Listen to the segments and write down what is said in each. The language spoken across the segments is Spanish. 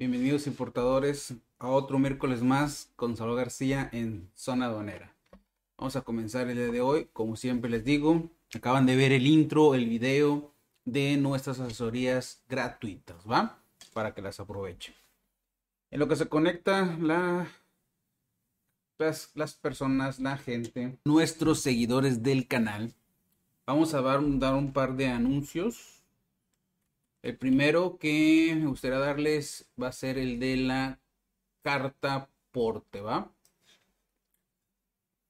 Bienvenidos importadores a otro miércoles más con Salvador García en Zona Aduanera. Vamos a comenzar el día de hoy, como siempre les digo, acaban de ver el intro, el video de nuestras asesorías gratuitas, ¿va? Para que las aprovechen. En lo que se conecta la, las, personas, la gente, nuestros seguidores del canal, vamos a dar un par de anuncios el primero que me gustaría darles va a ser el de la carta porte, ¿va?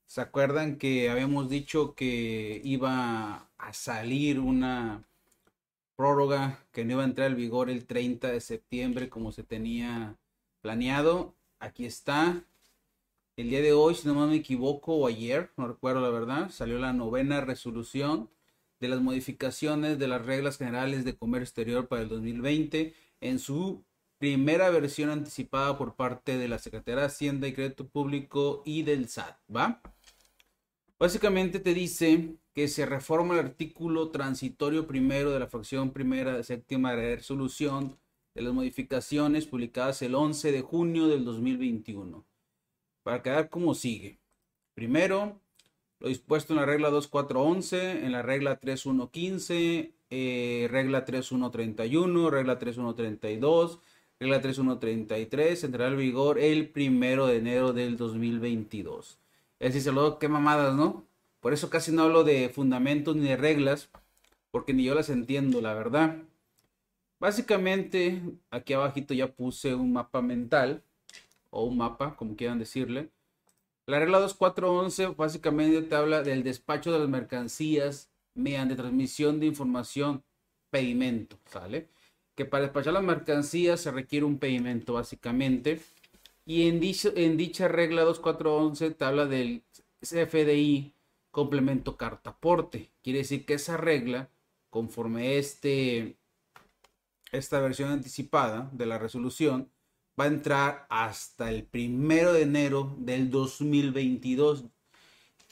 ¿Se acuerdan que habíamos dicho que iba a salir una prórroga que no iba a entrar en vigor el 30 de septiembre como se tenía planeado? Aquí está. El día de hoy, si no me equivoco, o ayer, no recuerdo la verdad, salió la novena resolución de las modificaciones de las reglas generales de comercio exterior para el 2020 en su primera versión anticipada por parte de la Secretaría de Hacienda y Crédito Público y del SAT, ¿va? Básicamente te dice que se reforma el artículo transitorio primero de la fracción primera de séptima resolución de las modificaciones publicadas el 11 de junio del 2021. Para quedar como sigue. Primero, lo dispuesto en la regla 2411, en la regla 3115, eh, regla 3131, regla 3132, regla 3133, entrará en vigor el primero de enero del 2022. Es decir, lo qué mamadas, ¿no? Por eso casi no hablo de fundamentos ni de reglas, porque ni yo las entiendo, la verdad. Básicamente, aquí abajito ya puse un mapa mental, o un mapa, como quieran decirle la regla 2411 básicamente te habla del despacho de las mercancías mediante transmisión de información, pedimento, ¿sale? Que para despachar las mercancías se requiere un pedimento básicamente. Y en, en dicha regla 2411 te habla del CFDI complemento carta aporte. Quiere decir que esa regla, conforme este, esta versión anticipada de la resolución, va a entrar hasta el primero de enero del 2022.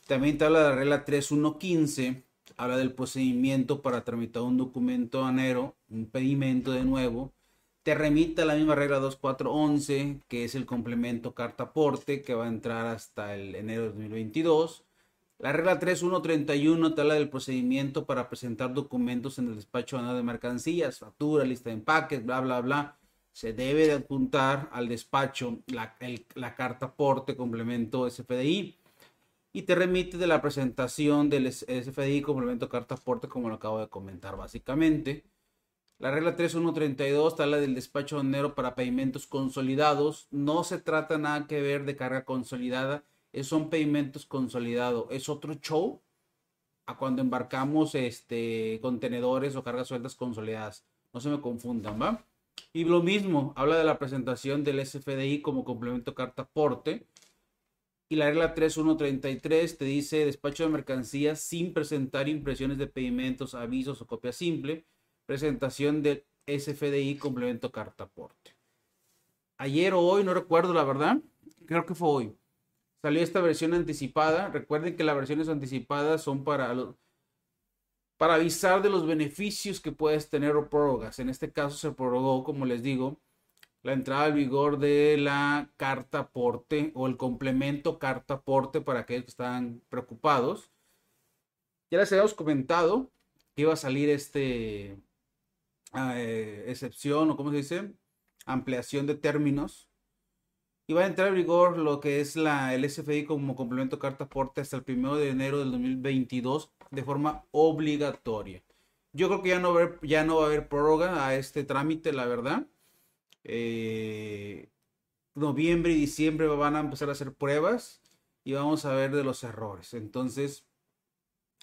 También te habla de la regla 3115, habla del procedimiento para tramitar un documento anero, un pedimento de nuevo. Te remite a la misma regla 2411, que es el complemento carta aporte, que va a entrar hasta el enero de 2022. La regla 3131 te habla del procedimiento para presentar documentos en el despacho de mercancías, factura, lista de empaques, bla, bla, bla se debe de apuntar al despacho la, carta aporte complemento SFDI y te remite de la presentación del SFDI complemento carta aporte como lo acabo de comentar básicamente. La regla 3132 está la del despacho de para pedimentos consolidados. No se trata nada que ver de carga consolidada, son pedimentos consolidados. Es otro show a cuando embarcamos este, contenedores o cargas sueltas consolidadas. No se me confundan, ¿va? Y lo mismo, habla de la presentación del SFDI como complemento carta aporte. Y la regla 3133 te dice despacho de mercancías sin presentar impresiones de pedimentos, avisos o copia simple. Presentación del SFDI complemento carta aporte. Ayer o hoy, no recuerdo la verdad, creo que fue hoy. Salió esta versión anticipada. Recuerden que las versiones anticipadas son para para avisar de los beneficios que puedes tener o prórrogas. En este caso se prorrogó, como les digo, la entrada al vigor de la carta aporte o el complemento carta aporte para aquellos que estaban preocupados. Ya les habíamos comentado que iba a salir este eh, excepción o cómo se dice ampliación de términos y va a entrar en vigor lo que es la el SFI como complemento carta aporte hasta el 1 de enero del 2022 de forma obligatoria. Yo creo que ya no, va a haber, a prórroga a este trámite, la verdad. Eh, noviembre y diciembre van a empezar a hacer pruebas y vamos a ver de los errores. Entonces,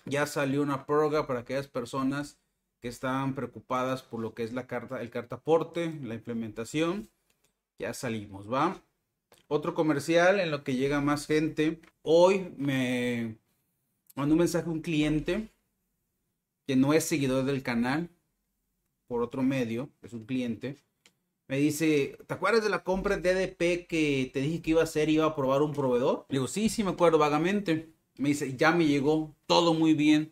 ya salió una prórroga para aquellas personas que estaban preocupadas por lo que es la carta, el cartaporte, la implementación. Ya salimos, ¿va? Otro comercial en lo que llega más gente. Hoy me mandó un mensaje a un cliente que no es seguidor del canal por otro medio, es un cliente. Me dice, ¿te acuerdas de la compra de DDP que te dije que iba a hacer? Iba a probar un proveedor. Le digo, sí, sí, me acuerdo vagamente. Me dice, ya me llegó, todo muy bien.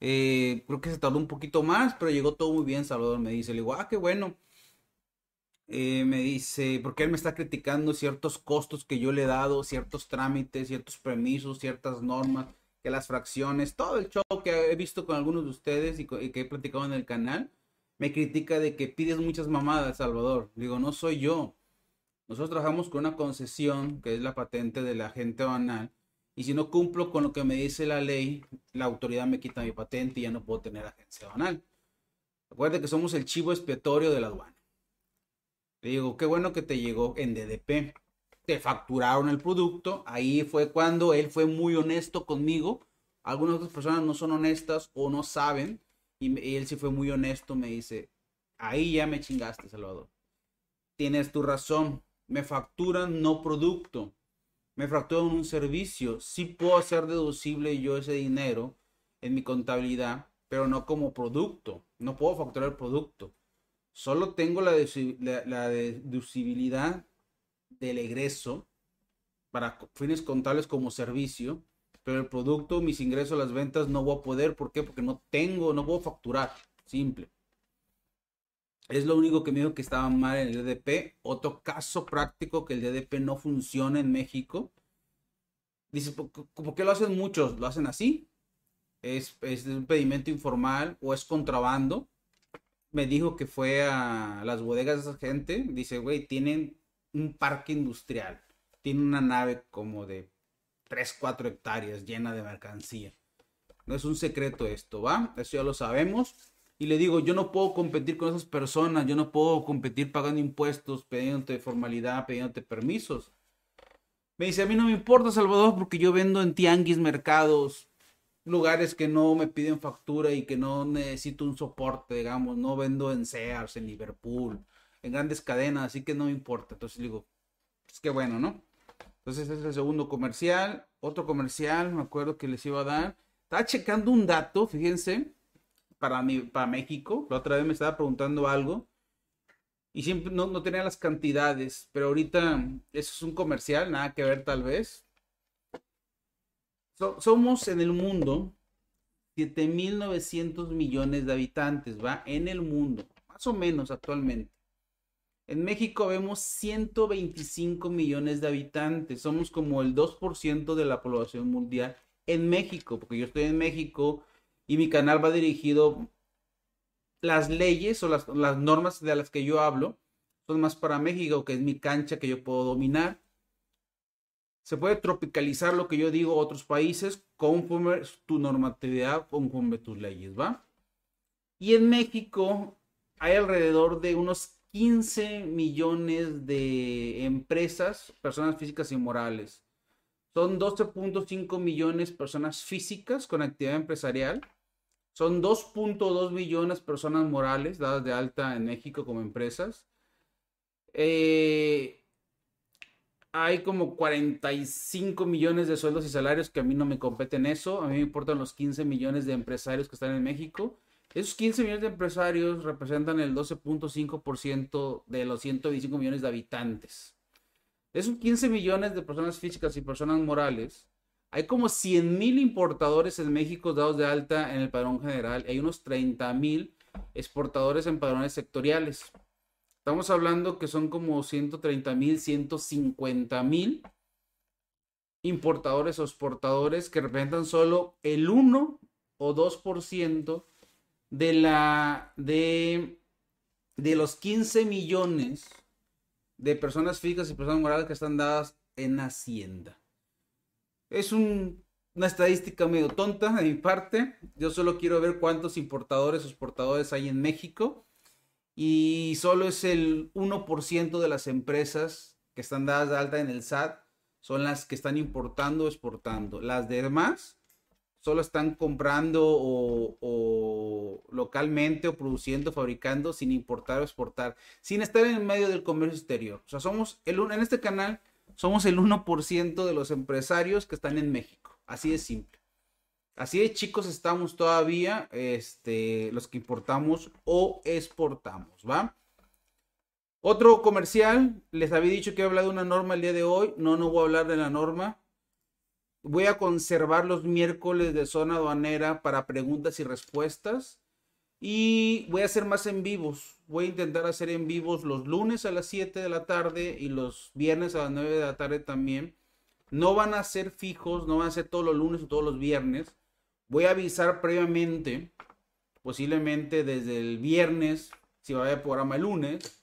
Eh, creo que se tardó un poquito más, pero llegó todo muy bien, Salvador. Me dice, le digo, ah, qué bueno. eh, me dice, porque él me está criticando ciertos costos que yo le he dado, ciertos trámites, ciertos permisos, ciertas normas, que las fracciones, todo el show que he visto con algunos de ustedes y, que he platicado en el canal, me critica de que pides muchas mamadas, Salvador. Digo, no soy yo. Nosotros trabajamos con una concesión, que es la patente del agente banal, y si no cumplo con lo que me dice la ley, la autoridad me quita mi patente y ya no puedo tener agencia banal. Recuerde que somos el chivo expiatorio de la aduana. Le digo, qué bueno que te llegó en DDP. Te facturaron el producto. Ahí fue cuando él fue muy honesto conmigo. Algunas otras personas no son honestas o no saben. Y, él sí fue muy honesto. Me dice, ahí ya me chingaste, Salvador. Tienes tu razón. Me facturan no producto. Me facturan un servicio. Sí puedo hacer deducible yo ese dinero en mi contabilidad, pero no como producto. No puedo facturar el producto. Solo tengo la, deducibilidad del egreso para fines contables como servicio, pero el producto, mis ingresos, las ventas no voy a poder. ¿Por qué? Porque no tengo, no puedo facturar. Simple. Es lo único que me dijo que estaba mal en el DDP. Otro caso práctico que el DDP no funciona en México. Dice, ¿por qué lo hacen muchos? Lo hacen así. Es, es un pedimento informal o es contrabando me dijo que fue a las bodegas de esa gente. Dice, güey, tienen un parque industrial. Tienen una nave como de 3, 4 hectáreas llena de mercancía. No es un secreto esto, ¿va? Eso ya lo sabemos. Y le digo, yo no puedo competir con esas personas. Yo no puedo competir pagando impuestos, pidiéndote formalidad, pidiéndote permisos. Me dice, a mí no me importa, Salvador, porque yo vendo en tianguis, mercados, lugares que no me piden factura y que no necesito un soporte, digamos, no vendo en Sears, en Liverpool, en grandes cadenas, así que no me importa. Entonces digo, es que bueno, ¿no? Entonces ese es el segundo comercial. Otro comercial, me acuerdo que les iba a dar. Estaba checando un dato, fíjense, para, mi, para México. La otra vez me estaba preguntando algo. Y siempre no, no tenía las cantidades. Pero ahorita eso es un comercial, nada que ver tal vez somos en el mundo 7.900 millones de habitantes, ¿va? En el mundo, más o menos actualmente. En México vemos 125 millones de habitantes, somos como el 2% de la población mundial en México, porque yo estoy en México y mi canal va dirigido, las leyes o las, normas de las que yo hablo son más para México, que es mi cancha que yo puedo dominar se puede tropicalizar lo que yo digo a otros países conforme tu normatividad, conforme tus leyes, ¿va? Y en México hay alrededor de unos 15 millones de empresas, personas físicas y morales. Son 12.5 millones personas físicas con actividad empresarial. Son 2.2 millones personas morales dadas de alta en México como empresas. Eh, hay como 45 millones de sueldos y salarios que a mí no me competen eso. A mí me importan los 15 millones de empresarios que están en México. Esos 15 millones de empresarios representan el 12.5% de los 125 millones de habitantes. De esos 15 millones de personas físicas y personas morales, hay como 100 mil importadores en México dados de alta en el padrón general. Hay unos 30 mil exportadores en padrones sectoriales. Estamos hablando que son como 130 mil, 150 mil importadores o exportadores que representan solo el 1 o 2% de la de, de los 15 millones de personas fijas y personas morales que están dadas en Hacienda. Es una estadística medio tonta de mi parte. Yo solo quiero ver cuántos importadores o exportadores hay en México y solo es el 1% de las empresas que están dadas de alta en el SAT son las que están importando o exportando. Las demás solo están comprando o, localmente o produciendo, fabricando sin importar o exportar, sin estar en medio del comercio exterior. O sea, somos el, en este canal somos el 1% de los empresarios que están en México. Así de simple. Así de chicos estamos todavía, este, los que importamos o exportamos, ¿va? Otro comercial, les había dicho que he hablado de una norma el día de hoy, no, no voy a hablar de la norma. Voy a conservar los miércoles de zona aduanera para preguntas y respuestas. Y voy a hacer más en vivos. Voy a intentar hacer en vivos los lunes a las 7 de la tarde y los viernes a las 9 de la tarde también. No van a ser fijos, no van a ser todos los lunes o todos los viernes. Voy a avisar previamente, posiblemente desde el viernes, si va a haber programa el lunes.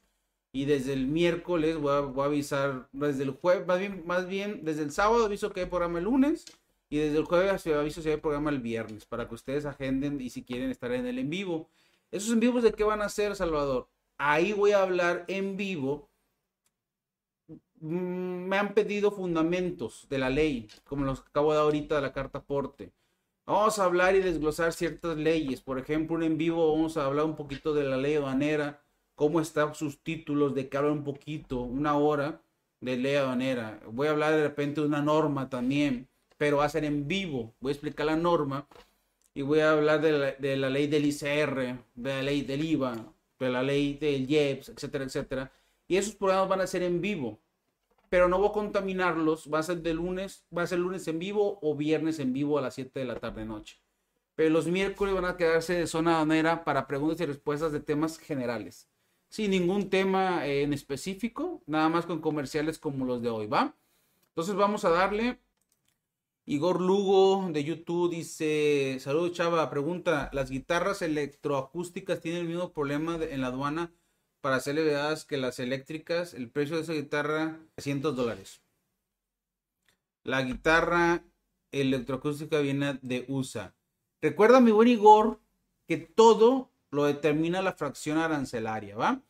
Y desde el miércoles voy a, avisar, desde el jueves, más bien, más bien, desde el sábado aviso que hay programa el lunes. Y desde el jueves aviso si hay programa el viernes, para que ustedes agenden y si quieren estar en el en vivo. ¿Esos en vivos de qué van a ser, Salvador? Ahí voy a hablar en vivo. Mm, me han pedido fundamentos de la ley, como los que acabo de dar ahorita de la carta aporte. Vamos a hablar y desglosar ciertas leyes. Por ejemplo, en vivo vamos a hablar un poquito de la ley aduanera, cómo están sus títulos, de que hablar un poquito, una hora de ley aduanera. Voy a hablar de repente de una norma también pero va a ser en vivo. Voy a explicar la norma y voy a hablar de la, ley del ICR, de la ley del IVA, de la ley del IEPS, etcétera, etcétera. Y esos programas van a ser en vivo, pero no voy a contaminarlos. Va a ser de lunes, va a ser lunes en vivo o viernes en vivo a las 7 de la tarde noche. Pero los miércoles van a quedarse de zona manera para preguntas y respuestas de temas generales. Sin ningún tema en específico, nada más con comerciales como los de hoy, ¿va? Entonces vamos a darle Igor Lugo de YouTube dice, saludos Chava, pregunta, ¿las guitarras electroacústicas tienen el mismo problema en la aduana para hacer levedadas que las eléctricas? El precio de esa guitarra, 300 dólares. La guitarra electroacústica viene de USA. Recuerda, mi buen Igor, que todo lo determina la fracción arancelaria, ¿va?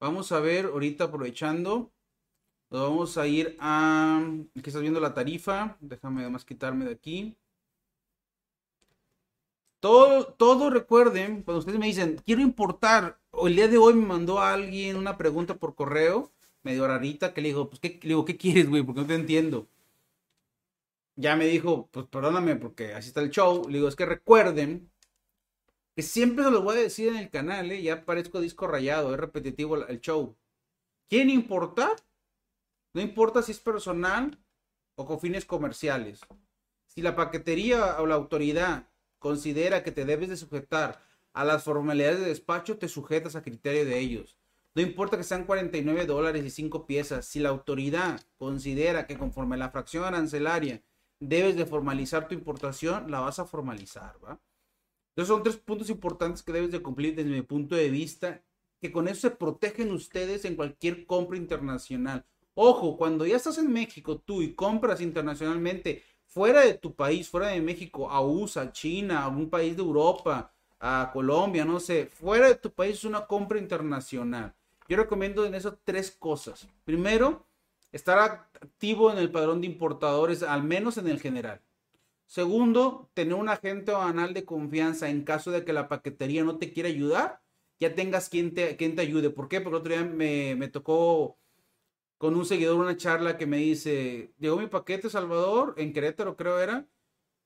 Vamos a ver ahorita aprovechando vamos a ir a... Aquí estás viendo la tarifa. Déjame además quitarme de aquí. Todo, todo recuerden, cuando ustedes me dicen, quiero importar, o el día de hoy me mandó a alguien una pregunta por correo, medio rarita, que le dijo, pues, ¿qué, le digo, ¿qué quieres, güey? Porque no te entiendo. Ya me dijo, pues perdóname, porque así está el show. Le digo, es que recuerden que siempre se lo voy a decir en el canal, ¿eh? ya parezco disco rayado, es repetitivo el show. ¿Quieren importar? No importa si es personal o con fines comerciales. Si la paquetería o la autoridad considera que te debes de sujetar a las formalidades de despacho, te sujetas a criterio de ellos. No importa que sean 49 dólares y 5 piezas. Si la autoridad considera que conforme a la fracción arancelaria debes de formalizar tu importación, la vas a formalizar, ¿va? Entonces son tres puntos importantes que debes de cumplir desde mi punto de vista, que con eso se protegen ustedes en cualquier compra internacional. Ojo, cuando ya estás en México tú y compras internacionalmente fuera de tu país, fuera de México, a USA, China, a un país de Europa, a Colombia, no sé, fuera de tu país es una compra internacional. Yo recomiendo en eso tres cosas. Primero, estar activo en el padrón de importadores, al menos en el general. Segundo, tener un agente banal de confianza en caso de que la paquetería no te quiera ayudar, ya tengas quien te, quien te ayude. ¿Por qué? Porque el otro día me, me tocó con un seguidor una charla que me dice, llegó mi paquete Salvador, en Querétaro creo era,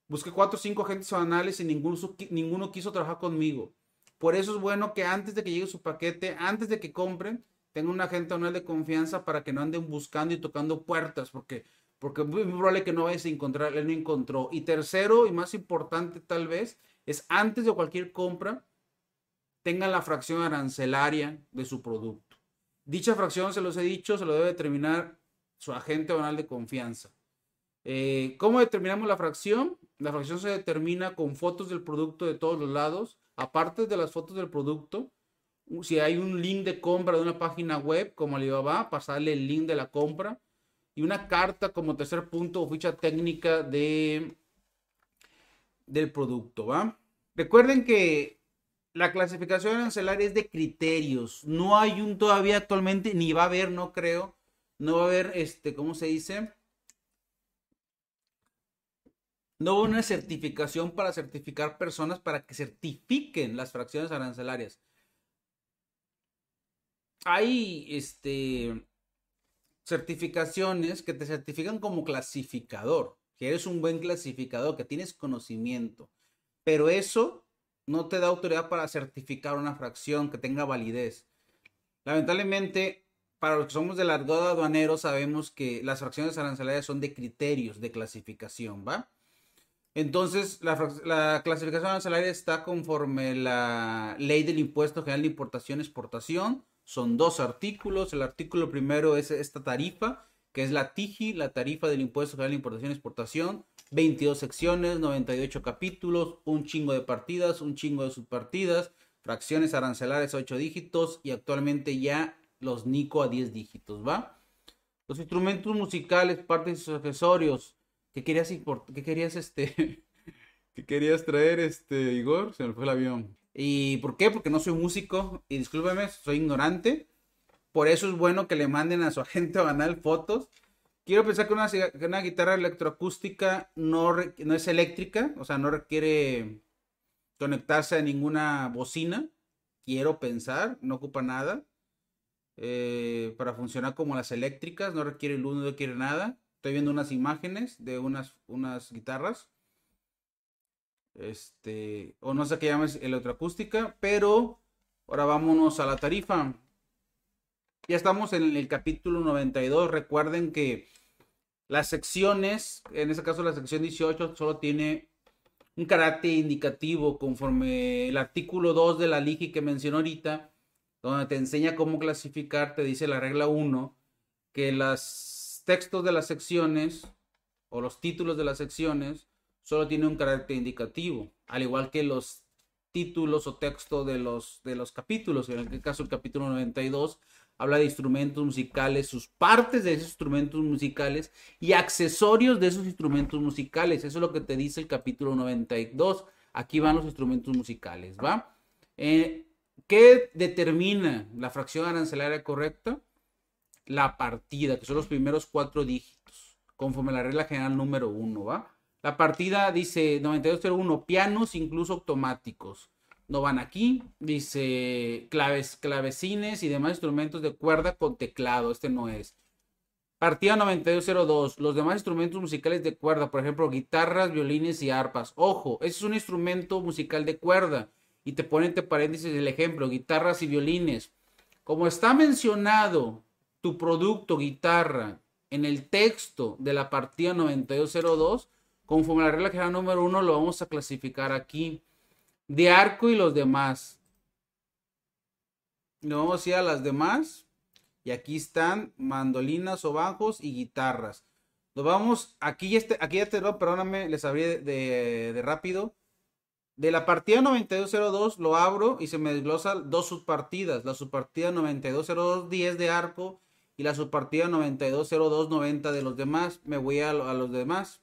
busqué cuatro o cinco agentes banales y ninguno, ninguno quiso trabajar conmigo. Por eso es bueno que antes de que llegue su paquete, antes de que compren, tenga un agente banal de confianza para que no anden buscando y tocando puertas, porque, porque es muy probable que no vayas a encontrar, él no encontró. Y tercero, y más importante tal vez, es antes de cualquier compra, tengan la fracción arancelaria de su producto. Dicha fracción, se los he dicho, se lo debe determinar su agente banal de confianza. Eh, ¿Cómo determinamos la fracción? La fracción se determina con fotos del producto de todos los lados. Aparte de las fotos del producto, si hay un link de compra de una página web como Alibaba, pasarle el link de la compra. Y una carta como tercer punto o ficha técnica de, del producto, ¿va? Recuerden que la clasificación arancelaria es de criterios. No hay un todavía actualmente, ni va a haber, no creo. No va a haber, este, ¿cómo se dice? No va una certificación para certificar personas para que certifiquen las fracciones arancelarias. Hay, este, certificaciones que te certifican como clasificador, que eres un buen clasificador, que tienes conocimiento. Pero eso no te da autoridad para certificar una fracción que tenga validez. Lamentablemente, para los que somos del argot aduanero, sabemos que las fracciones arancelarias son de criterios de clasificación, ¿va? Entonces, la, la, clasificación arancelaria está conforme la ley del impuesto general de importación y exportación. Son dos artículos. El artículo primero es esta tarifa, que es la TIGI, la tarifa del impuesto general de importación y exportación. 22 secciones, 98 capítulos, un chingo de partidas, un chingo de subpartidas, fracciones arancelarias a 8 dígitos y actualmente ya los NICO a 10 dígitos, ¿va? Los instrumentos musicales, partes y sus accesorios. ¿Qué querías ¿Qué querías este? ¿Qué querías traer este Igor? Se me fue el avión. ¿Y por qué? Porque no soy músico y discúlpeme, soy ignorante. Por eso es bueno que le manden a su agente banal fotos. Quiero pensar que una, guitarra electroacústica no, no es eléctrica, o sea, no requiere conectarse a ninguna bocina. Quiero pensar, no ocupa nada. Eh, para funcionar como las eléctricas, no requiere luz, no requiere nada. Estoy viendo unas imágenes de unas, unas guitarras. Este, o no sé qué llamas electroacústica, pero ahora vámonos a la tarifa. Ya estamos en el capítulo 92. Recuerden que las secciones, en este caso la sección 18, solo tiene un carácter indicativo conforme el artículo 2 de la LIGI que mencionó ahorita donde te enseña cómo clasificar, te dice la regla 1, que los textos de las secciones o los títulos de las secciones solo tienen un carácter indicativo, al igual que los títulos o textos de los, de los capítulos. En el caso el capítulo 92 habla de instrumentos musicales, sus partes de esos instrumentos musicales y accesorios de esos instrumentos musicales. Eso es lo que te dice el capítulo 92. Aquí van los instrumentos musicales, ¿va? Eh, ¿Qué determina la fracción arancelaria correcta? La partida, que son los primeros cuatro dígitos, conforme a la regla general número uno, ¿va? La partida dice 9201, pianos incluso automáticos. No van aquí. Dice claves, clavecines y demás instrumentos de cuerda con teclado. Este no es. Partida 9202. Los demás instrumentos musicales de cuerda, por ejemplo, guitarras, violines y arpas. Ojo, ese es un instrumento musical de cuerda y te ponen entre paréntesis el ejemplo, guitarras y violines. Como está mencionado tu producto guitarra en el texto de la partida 9202, conforme a la regla general número uno, lo vamos a clasificar aquí. De arco y los demás. Nos vamos a ir a las demás. Y aquí están mandolinas o bajos y guitarras. Nos vamos, aquí, este, aquí ya te perdóname, les abrí de, de rápido. De la partida 9202 lo abro y se me desglosan dos subpartidas. La subpartida 9202 de arco y la subpartida 9202 de los demás. Me voy a, los demás.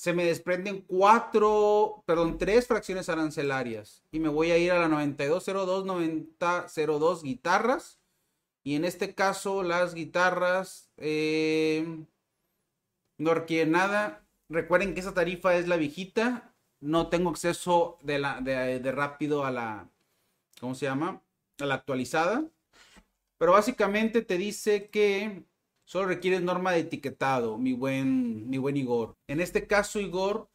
Se me desprenden cuatro, perdón, tres fracciones arancelarias. Y me voy a ir a la 9202 9002 guitarras. Y en este caso las guitarras eh, no requieren nada. Recuerden que esa tarifa es la viejita no tengo acceso de, la, de, rápido a la, ¿cómo se llama? A la actualizada. Pero básicamente te dice que solo requiere norma de etiquetado, mi buen, mi buen Igor. En este caso, Igor,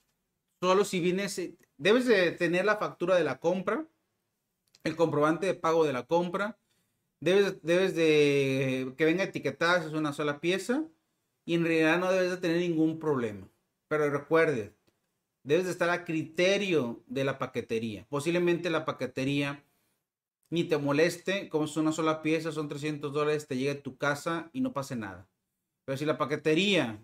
solo si vienes, debes de tener la factura de la compra, el comprobante de pago de la compra, debes, debes de que venga etiquetada si es una sola pieza y en realidad no debes de tener ningún problema. Pero recuerde, debes de estar a criterio de la paquetería. Posiblemente la paquetería ni te moleste, como es una sola pieza, son 300 dólares, te llegue a tu casa y no pase nada. Pero si la paquetería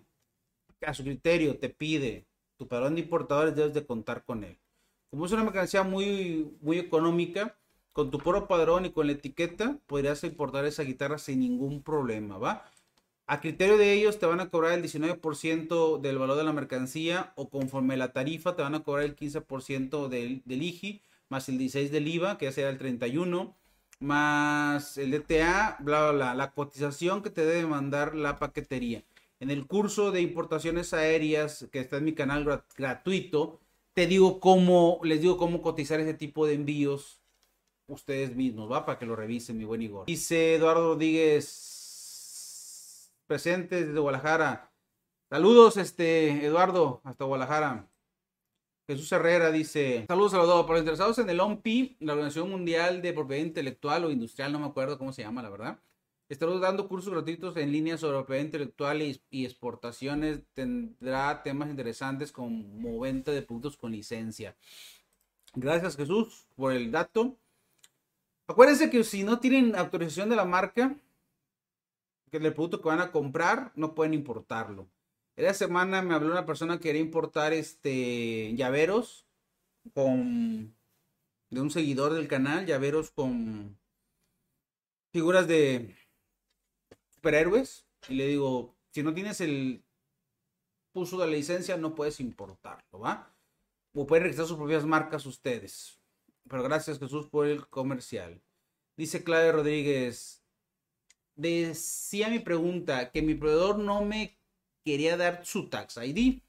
a su criterio te pide tu padrón de importadores, debes de contar con él. Como es una mercancía muy, muy económica, con tu puro padrón y con la etiqueta, podrías importar esa guitarra sin ningún problema, ¿va? A criterio de ellos te van a cobrar el 19% del valor de la mercancía o conforme la tarifa te van a cobrar el 15% del, del IGI más el 16 del IVA, que ya será el 31, más el DTA, bla, bla, bla, la cotización que te debe mandar la paquetería. En el curso de importaciones aéreas, que está en mi canal gratuito, te digo cómo, les digo cómo cotizar ese tipo de envíos ustedes mismos, ¿va? Para que lo revisen, mi buen Igor. Dice Eduardo Rodríguez presentes desde Guadalajara. Saludos, este, Eduardo, hasta Guadalajara. Jesús Herrera dice, saludos a para los interesados en el OMPI, la Organización Mundial de Propiedad Intelectual o Industrial, no me acuerdo cómo se llama, la verdad. Estaremos dando cursos gratuitos en línea sobre propiedad intelectual y, y, exportaciones. Tendrá temas interesantes como venta de productos con licencia. Gracias Jesús por el dato. Acuérdense que si no tienen autorización de la marca, que el producto que van a comprar, no pueden importarlo. Esta semana me habló una persona que quería importar este llaveros con de un seguidor del canal, llaveros con figuras de superhéroes. Y le digo, si no tienes el uso de la licencia, no puedes importarlo, ¿va? O pueden registrar sus propias marcas ustedes. Pero gracias Jesús por el comercial. Dice Claudia Rodríguez, decía mi pregunta que mi proveedor no me quería dar su tax ID,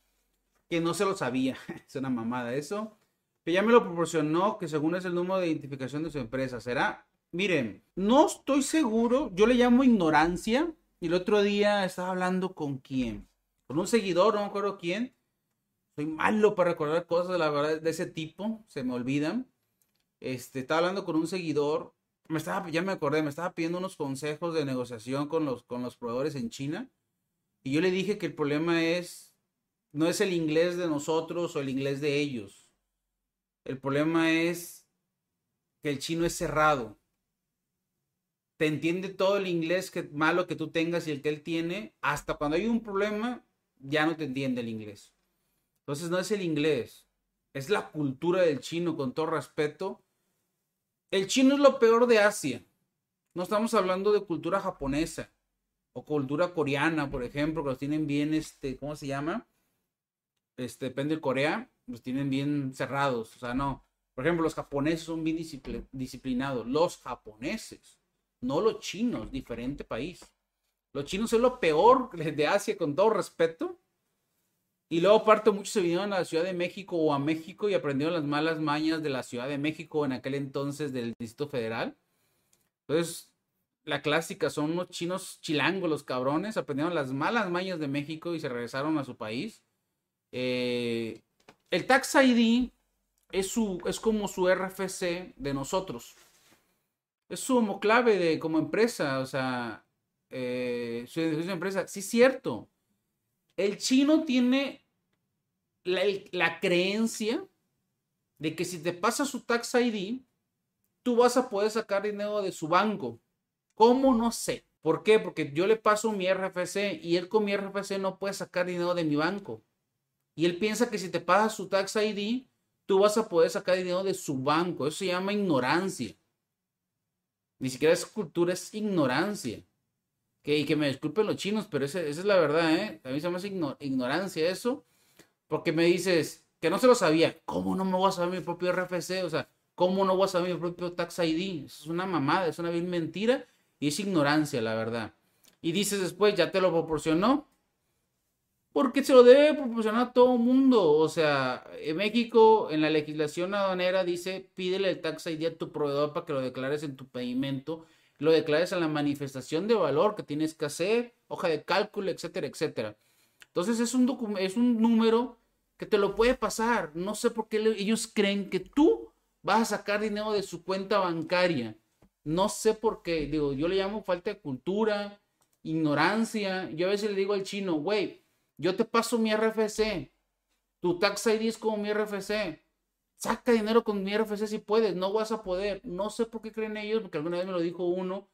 que no se lo sabía. es una mamada eso. Que ya me lo proporcionó, que según es el número de identificación de su empresa. ¿Será? Miren, no estoy seguro. Yo le llamo ignorancia. Y el otro día estaba hablando con quién. Con un seguidor, no me acuerdo quién. Soy malo para recordar cosas la verdad de ese tipo. Se me olvidan. Este, estaba hablando con un seguidor. Me estaba, ya me acordé, me estaba pidiendo unos consejos de negociación con los, con los proveedores en China. Y yo le dije que el problema es, no es el inglés de nosotros o el inglés de ellos. El problema es que el chino es cerrado. Te entiende todo el inglés malo que tú tengas y el que él tiene. Hasta cuando hay un problema, ya no te entiende el inglés. Entonces no es el inglés, es la cultura del chino, con todo respeto. El chino es lo peor de Asia. No estamos hablando de cultura japonesa o cultura coreana, por ejemplo, que los tienen bien, este, ¿cómo se llama? Este, depende de Corea, los tienen bien cerrados, o sea, no. Por ejemplo, los japoneses son bien disciplinados, los japoneses, no los chinos, diferente país. Los chinos son lo peor de Asia, con todo respeto. Y luego, aparte, muchos se vinieron a la Ciudad de México o a México y aprendieron las malas mañas de la Ciudad de México en aquel entonces del Distrito Federal. Entonces, la clásica, son unos chinos chilangos, los cabrones, aprendieron las malas mañas de México y se regresaron a su país. Eh, el Tax ID es, su, es como su RFC de nosotros. Es su clave de como empresa, o sea, eh, su, empresa. Sí, cierto. El chino tiene la, la creencia de que si te pasa su Tax ID, tú vas a poder sacar dinero de su banco. ¿Cómo? No sé. ¿Por qué? Porque yo le paso mi RFC y él con mi RFC no puede sacar dinero de mi banco. Y él piensa que si te pasa su Tax ID, tú vas a poder sacar dinero de su banco. Eso se llama ignorancia. Ni siquiera es cultura, es ignorancia. Que, y que me disculpen los chinos, pero esa, es la verdad, ¿eh? A mí se llama ignorancia eso. Porque me dices que no se lo sabía. ¿Cómo no me voy a saber mi propio RFC? O sea, ¿cómo no voy a saber mi propio Tax ID? Eso es una mamada, es una mentira y es ignorancia, la verdad. Y dices después, ya te lo proporcionó. Porque se lo debe proporcionar a todo mundo. O sea, en México, en la legislación aduanera dice, pídele el tax ID a tu proveedor para que lo declares en tu pedimento. Lo declares en la manifestación de valor que tienes que hacer, hoja de cálculo, etcétera, etcétera. Entonces es un, es un número que te lo puede pasar. No sé por qué ellos creen que tú vas a sacar dinero de su cuenta bancaria no sé por qué, digo, yo le llamo falta de cultura, ignorancia. Yo a veces le digo al chino, güey, yo te paso mi RFC, tu tax ID es como mi RFC. Saca dinero con mi RFC si puedes, no vas a poder. No sé por qué creen ellos, porque alguna vez me lo dijo uno.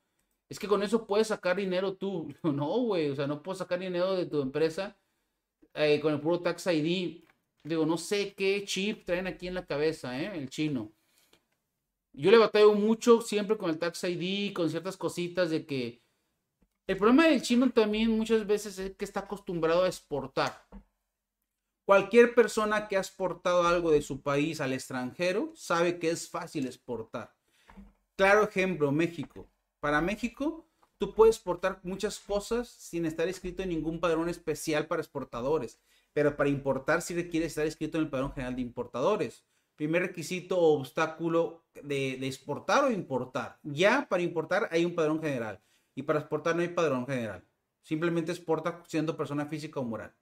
Es que con eso puedes sacar dinero tú. No, güey, o sea, no puedo sacar dinero de tu empresa eh, con el puro tax ID. Digo, no sé qué chip traen aquí en la cabeza, ¿eh? El chino yo le batallo mucho siempre con el Tax ID, con ciertas cositas de que el problema del chino también muchas veces es que está acostumbrado a exportar. Cualquier persona que ha exportado algo de su país al extranjero sabe que es fácil exportar. Claro ejemplo, México. Para México, tú puedes exportar muchas cosas sin estar inscrito en ningún padrón especial para exportadores. Pero para importar sí requiere estar inscrito en el padrón general de importadores primer requisito o obstáculo de, exportar o importar. Ya para importar hay un padrón general y para exportar no hay padrón general. Simplemente exporta siendo persona física o moral.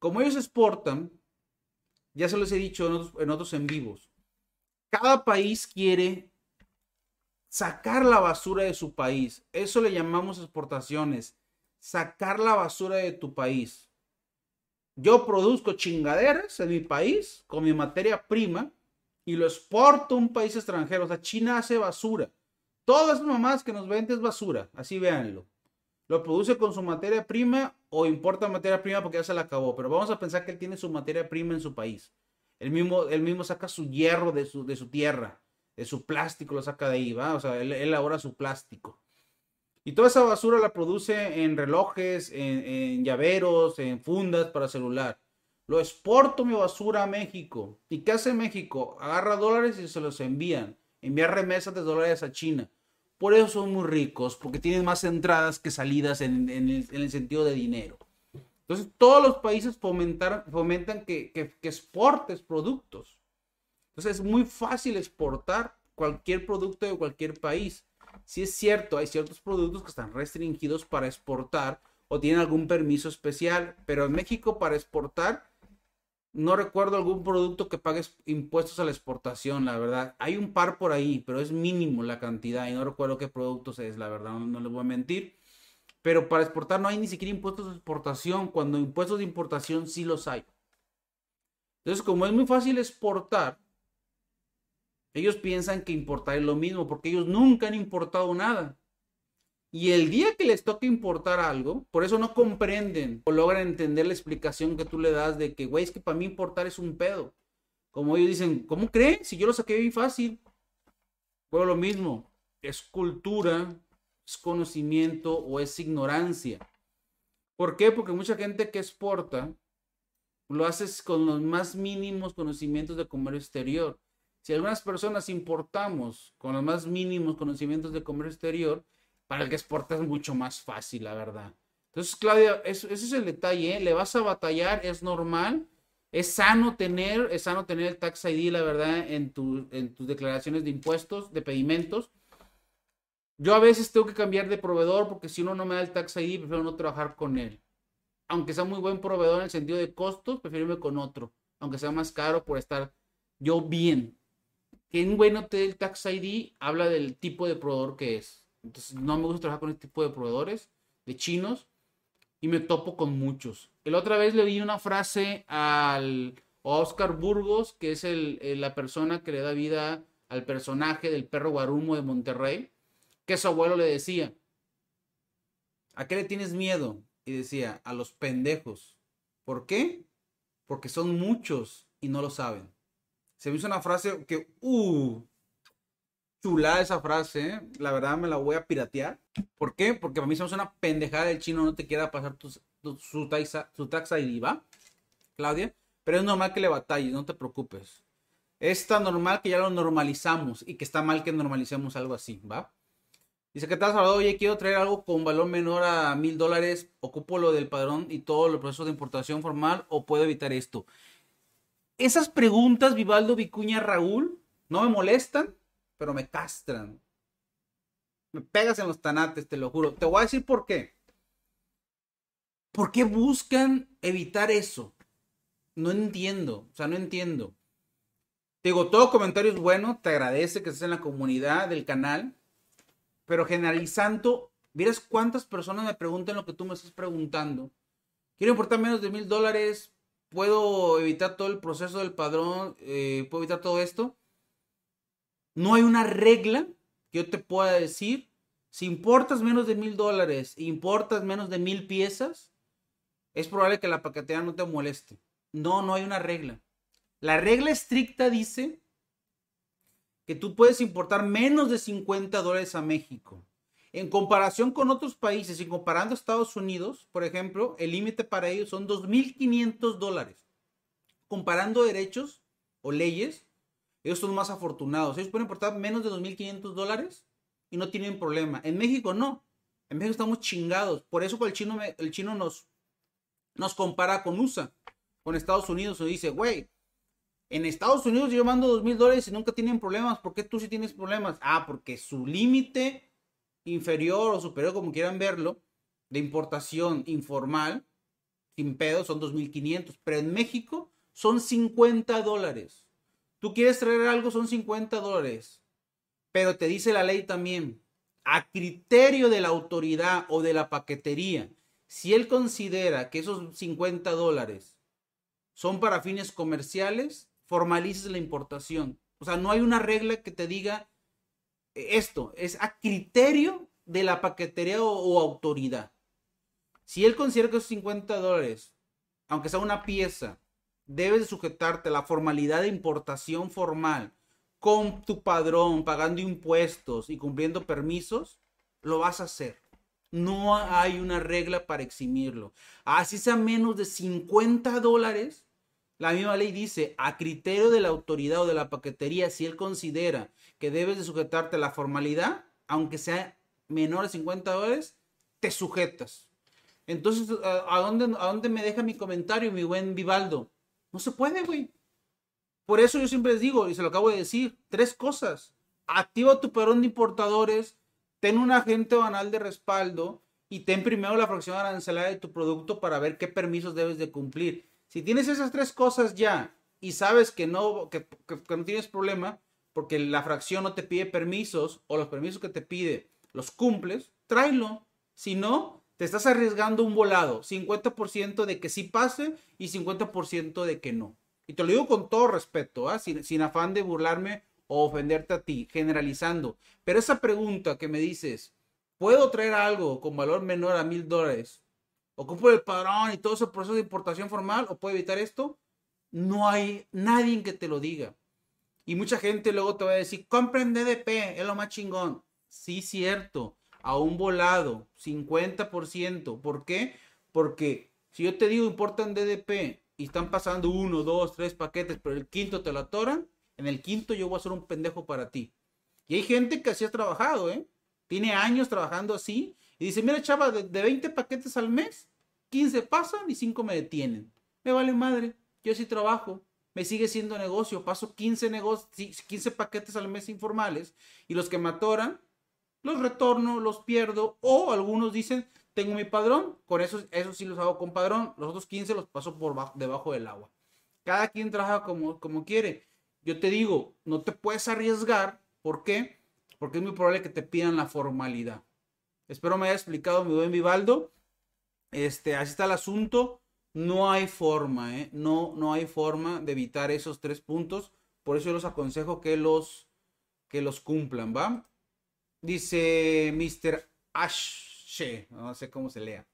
Como ellos exportan, ya se los he dicho en otros en, vivos, cada país quiere sacar la basura de su país. Eso le llamamos exportaciones. Sacar la basura de tu país. Yo produzco chingaderas en mi país con mi materia prima y lo exporto a un país extranjero. O sea, China hace basura. Todas las mamás que nos venden es basura. Así véanlo. Lo produce con su materia prima o importa materia prima porque ya se la acabó. Pero vamos a pensar que él tiene su materia prima en su país. Él mismo, él mismo saca su hierro de su, de su tierra, de su plástico lo saca de ahí, ¿va? O sea, él, él elabora su plástico. Y toda esa basura la produce en relojes, en, llaveros, en fundas para celular. Lo exporto mi basura a México. ¿Y qué hace México? Agarra dólares y se los envían. Envía remesas de dólares a China. Por eso son muy ricos, porque tienen más entradas que salidas en, el, sentido de dinero. Entonces, todos los países fomentan que, que, exportes productos. Entonces, es muy fácil exportar cualquier producto de cualquier país. Si es cierto, hay ciertos productos que están restringidos para exportar o tienen algún permiso especial, pero en México para exportar no recuerdo algún producto que pague impuestos a la exportación, la verdad. Hay un par por ahí, pero es mínimo la cantidad y no recuerdo qué productos es, la verdad, no, no les voy a mentir. Pero para exportar no hay ni siquiera impuestos de exportación, cuando impuestos de importación sí los hay. Entonces, como es muy fácil exportar, ellos piensan que importar es lo mismo porque ellos nunca han importado nada. Y el día que les toca importar algo, por eso no comprenden o logran entender la explicación que tú le das de que, güey, es que para mí importar es un pedo. Como ellos dicen, ¿cómo creen? Si yo lo saqué bien fácil. Pues lo mismo, es cultura, es conocimiento o es ignorancia. ¿Por qué? Porque mucha gente que exporta lo haces con los más mínimos conocimientos de comercio exterior. Si algunas personas importamos con los más mínimos conocimientos de comercio exterior, para el que exporta es mucho más fácil, la verdad. Entonces, Claudia, ese es el detalle, ¿eh? Le vas a batallar, es normal. Es sano tener, es sano tener el Tax ID, la verdad, en, en tus declaraciones de impuestos, de pedimentos. Yo a veces tengo que cambiar de proveedor porque si uno no me da el Tax ID, prefiero no trabajar con él. Aunque sea muy buen proveedor en el sentido de costos, prefiero irme con otro. Aunque sea más caro por estar yo bien que un güey no Tax ID habla del tipo de proveedor que es. Entonces no me gusta trabajar con este tipo de proveedores, de chinos, y me topo con muchos. La otra vez le di una frase al Oscar Burgos, que es la persona que le da vida al personaje del perro guarumo de Monterrey, que su abuelo le decía, ¿a qué le tienes miedo? Y decía, a los pendejos. ¿Por qué? Porque son muchos y no lo saben. Se me hizo una frase que, uh, chula esa frase, ¿eh? la verdad me la voy a piratear. ¿Por qué? Porque para mí somos una pendejada del chino no te quiera pasar tu, su, taxa, su taxa y. Claudia. Pero es normal que le batalles, no te preocupes. Es tan normal que ya lo normalizamos y que está mal que normalicemos algo así, ¿va? Dice, ¿qué tal, Salvador? Oye, quiero traer algo con valor menor a mil dólares. ¿Ocupo lo del padrón y todo el proceso de importación formal o puedo evitar esto? Esas preguntas, Vivaldo, Vicuña, Raúl, no me molestan, pero me castran. Me pegas en los tanates, te lo juro. Te voy a decir por qué. ¿Por qué buscan evitar eso? No entiendo, o sea, no entiendo. Te digo, todo comentario es bueno, te agradece que estés en la comunidad del canal, pero generalizando, miras cuántas personas me preguntan lo que tú me estás preguntando. Quiero importar menos de mil dólares, puedo evitar todo el proceso del padrón, eh, puedo evitar todo esto. No hay una regla que yo te pueda decir. Si importas menos de mil dólares, importas menos de mil piezas, es probable que la paquetería no te moleste. No, no hay una regla. La regla estricta dice que tú puedes importar menos de 50 dólares a México. En comparación con otros países y comparando Estados Unidos, por ejemplo, el límite para ellos son 2.500 dólares. Comparando derechos o leyes, ellos son más afortunados. Ellos pueden importar menos de 2.500 dólares y no tienen problema. En México no. En México estamos chingados. Por eso el chino, el chino nos, nos compara con USA, con Estados Unidos. O dice, güey, en Estados Unidos yo mando 2.000 dólares y nunca tienen problemas. ¿Por qué tú sí tienes problemas? Ah, porque su límite inferior o superior, como quieran verlo, de importación informal, sin pedo, son 2.500. Pero en México son 50 dólares. Tú quieres traer algo, son 50 dólares. Pero te dice la ley también, a criterio de la autoridad o de la paquetería, si él considera que esos 50 dólares son para fines comerciales, formalices la importación. O sea, no hay una regla que te diga esto, es a criterio de la paquetería o, autoridad. Si él considera que esos 50 dólares, aunque sea una pieza, debes de sujetarte a la formalidad de importación formal con tu padrón, pagando impuestos y cumpliendo permisos, lo vas a hacer. No hay una regla para eximirlo. Así sea menos de 50 dólares, la misma ley dice, a criterio de la autoridad o de la paquetería, si él considera que debes de sujetarte a la formalidad, aunque sea menor de 50 dólares, te sujetas. Entonces, ¿a dónde, ¿a dónde me deja mi comentario, mi buen Vivaldo? No se puede, güey. Por eso yo siempre les digo, y se lo acabo de decir, tres cosas. Activa tu perón de importadores, ten un agente banal de respaldo y ten primero la fracción arancelaria de tu producto para ver qué permisos debes de cumplir. Si tienes esas tres cosas ya y sabes que no, que, no tienes problema porque la fracción no te pide permisos o los permisos que te pide los cumples, tráelo. Si no, te estás arriesgando un volado, 50% de que sí pase y 50% de que no. Y te lo digo con todo respeto, ¿ah? sin, sin afán de burlarme o ofenderte a ti, generalizando. Pero esa pregunta que me dices, ¿puedo traer algo con valor menor a mil dólares? ¿Ocupo el padrón y todo ese proceso de importación formal o puedo evitar esto? No hay nadie que te lo diga. Y mucha gente luego te va a decir, compren DDP, es lo más chingón. Sí, cierto, a un volado, 50%. ¿Por qué? Porque si yo te digo importan DDP y están pasando uno, dos, tres paquetes, pero el quinto te lo atoran, en el quinto yo voy a ser un pendejo para ti. Y hay gente que así ha trabajado, ¿eh? Tiene años trabajando así. Y dice, mira, chava, de, 20 paquetes al mes, 15 pasan y 5 me detienen. Me vale madre. Yo sí trabajo. Me sigue siendo negocio. Paso 15, negocios, 15 paquetes al mes informales. Y los que me atoran, los retorno, los pierdo. O algunos dicen, tengo mi padrón. Con eso, eso sí los hago con padrón. Los otros 15 los paso por debajo del agua. Cada quien trabaja como, como quiere yo te digo, no te puedes arriesgar. ¿Por qué? Porque es muy probable que te pidan la formalidad. Espero me haya explicado mi buen Vivaldo. Este, así está el asunto. No hay forma, ¿eh? No, no hay forma de evitar esos tres puntos. Por eso yo los aconsejo que los, que los cumplan, ¿va? Dice Mr. Ashe, no sé cómo se lea.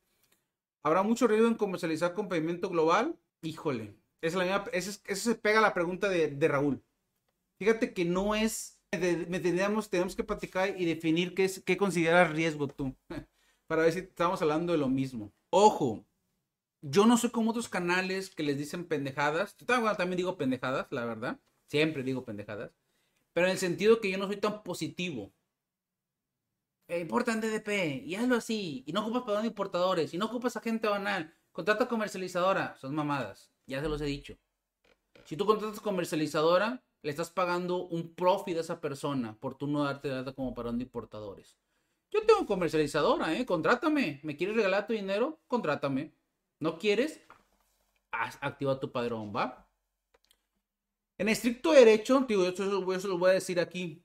¿Habrá mucho riesgo en comercializar con pavimento global? Híjole, es la misma, eso, se pega a la pregunta de, Raúl. Fíjate que no es, me tenemos, tenemos que platicar y definir qué, es, qué consideras riesgo tú, para ver si estamos hablando de lo mismo. Ojo, yo no soy como otros canales que les dicen pendejadas. Yo también digo pendejadas, la verdad. Siempre digo pendejadas. Pero en el sentido que yo no soy tan positivo. Eh, importan DDP y hazlo así. Y no ocupas para importadores. Y no ocupas agente banal. Contrata comercializadora. Son mamadas. Ya se los he dicho. Si tú contratas comercializadora, le estás pagando un profit a esa persona por tú no darte data como parón de importadores. Yo tengo comercializadora, ¿eh? Contrátame. ¿Me quieres regalar tu dinero? Contrátame. ¿No quieres? activa tu padrón, ¿va? En estricto derecho, digo, eso, eso lo voy a decir aquí.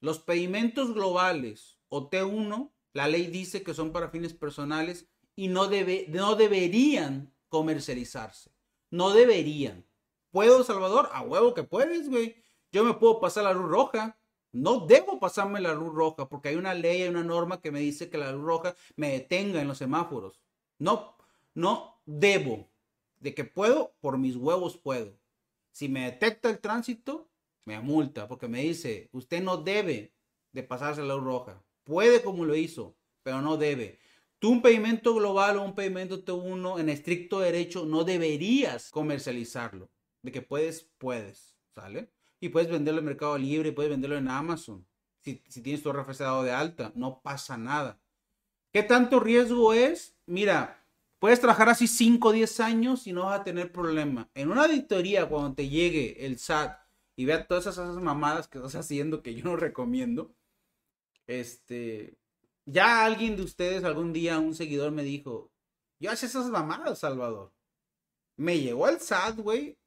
Los pedimentos globales o T1, la ley dice que son para fines personales y no, debe, no deberían comercializarse. No deberían. ¿Puedo, Salvador? A huevo que puedes, güey. Yo me puedo pasar la luz roja. No debo pasarme la luz roja porque hay una ley, hay una norma que me dice que la luz roja me detenga en los semáforos. No, no debo. De que puedo, por mis huevos puedo. Si me detecta el tránsito, me multa porque me dice, usted no debe de pasarse la luz roja. Puede como lo hizo, pero no debe. Tú un pedimento global o un pedimento T1 en estricto derecho no deberías comercializarlo. De que puedes, puedes, ¿sale? Y puedes venderlo en Mercado Libre, puedes venderlo en Amazon. Si, tienes tu RFC dado de alta, no pasa nada. ¿Qué tanto riesgo es? Mira, puedes trabajar así 5 o 10 años y no vas a tener problema. En una auditoría, cuando te llegue el SAT y vea todas esas mamadas que estás haciendo que yo no recomiendo, este, ya alguien de ustedes algún día, un seguidor me dijo, yo hace esas mamadas, Salvador. Me llegó el SAT, güey,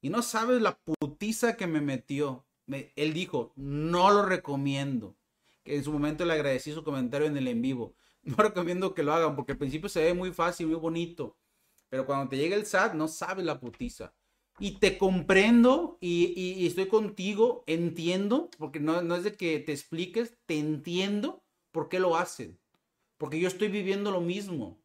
y no sabes la putiza que me metió. él dijo, no lo recomiendo. Que en su momento le agradecí su comentario en el en vivo. No recomiendo que lo hagan porque al principio se ve muy fácil, muy bonito. Pero cuando te llega el SAT, no sabes la putiza. Y te comprendo y, estoy contigo, entiendo, porque no, es de que te expliques, te entiendo por qué lo hacen. Porque yo estoy viviendo lo mismo.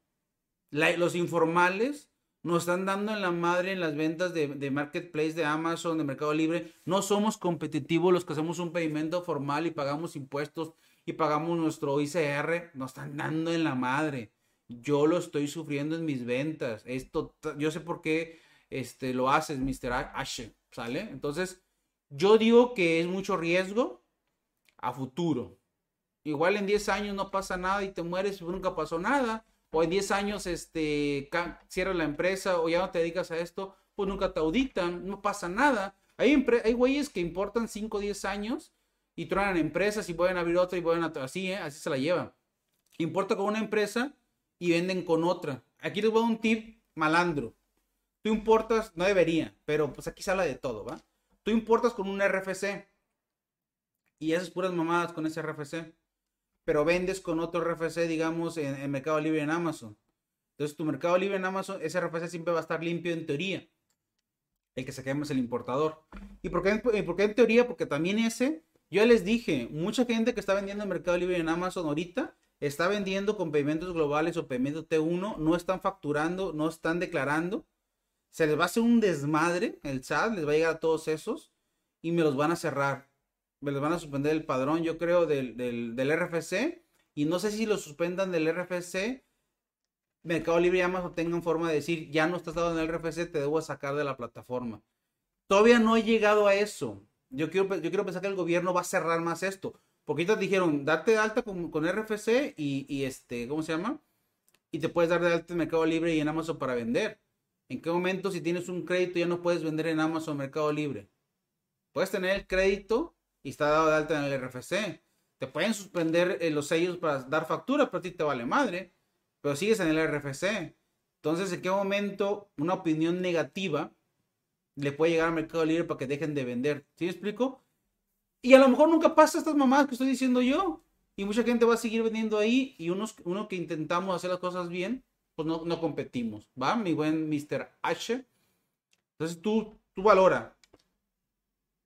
los informales nos están dando en la madre en las ventas de, de, Marketplace, de Amazon, de Mercado Libre. No somos competitivos los que hacemos un pedimento formal y pagamos impuestos y pagamos nuestro ICR. Nos están dando en la madre. Yo lo estoy sufriendo en mis ventas. Esto, yo sé por qué este, lo haces, Mr. Ashe, ¿sale? Entonces, yo digo que es mucho riesgo a futuro. Igual en 10 años no pasa nada y te mueres y nunca pasó nada o en 10 años este, cierras la empresa o ya no te dedicas a esto, pues nunca te auditan, no pasa nada. Hay, hay güeyes que importan 5 o 10 años y truenan empresas y pueden abrir otra y pueden así, ¿eh? así se la llevan. Importa con una empresa y venden con otra. Aquí les voy a dar un tip malandro. Tú importas, no debería, pero pues aquí se habla de todo, ¿va? Tú importas con un RFC y haces puras mamadas con ese RFC pero vendes con otro RFC, digamos, en, Mercado Libre en Amazon. Entonces, tu Mercado Libre en Amazon, ese RFC siempre va a estar limpio en teoría. El que es el importador. ¿Y por qué, en teoría? Porque también ese, yo les dije, mucha gente que está vendiendo en Mercado Libre en Amazon ahorita está vendiendo con pedimentos globales o pedimentos T1, no están facturando, no están declarando. Se les va a hacer un desmadre, el SAT les va a llegar a todos esos y me los van a cerrar les van a suspender el padrón, yo creo, del, RFC. Y no sé si lo suspendan del RFC. Mercado Libre y Amazon tengan forma de decir, ya no estás dado en el RFC, te debo sacar de la plataforma. Todavía no he llegado a eso. Yo quiero, yo quiero pensar que el gobierno va a cerrar más esto. Porque ahorita dijeron, date de alta con, con RFC y, y, este, ¿cómo se llama? Y te puedes dar de alta en Mercado Libre y en Amazon para vender. ¿En qué momento si tienes un crédito ya no puedes vender en Amazon Mercado Libre? Puedes tener el crédito y está dado de alta en el RFC. Te pueden suspender eh, los sellos para dar factura, pero a ti te vale madre. Pero sigues en el RFC. Entonces, ¿en qué momento una opinión negativa le puede llegar al Mercado Libre para que dejen de vender? ¿Sí me explico? Y a lo mejor nunca pasa estas mamadas que estoy diciendo yo. Y mucha gente va a seguir vendiendo ahí. Y unos, uno que intentamos hacer las cosas bien, pues no, no competimos. ¿Va? Mi buen Mr. H. Entonces tú, tú valora.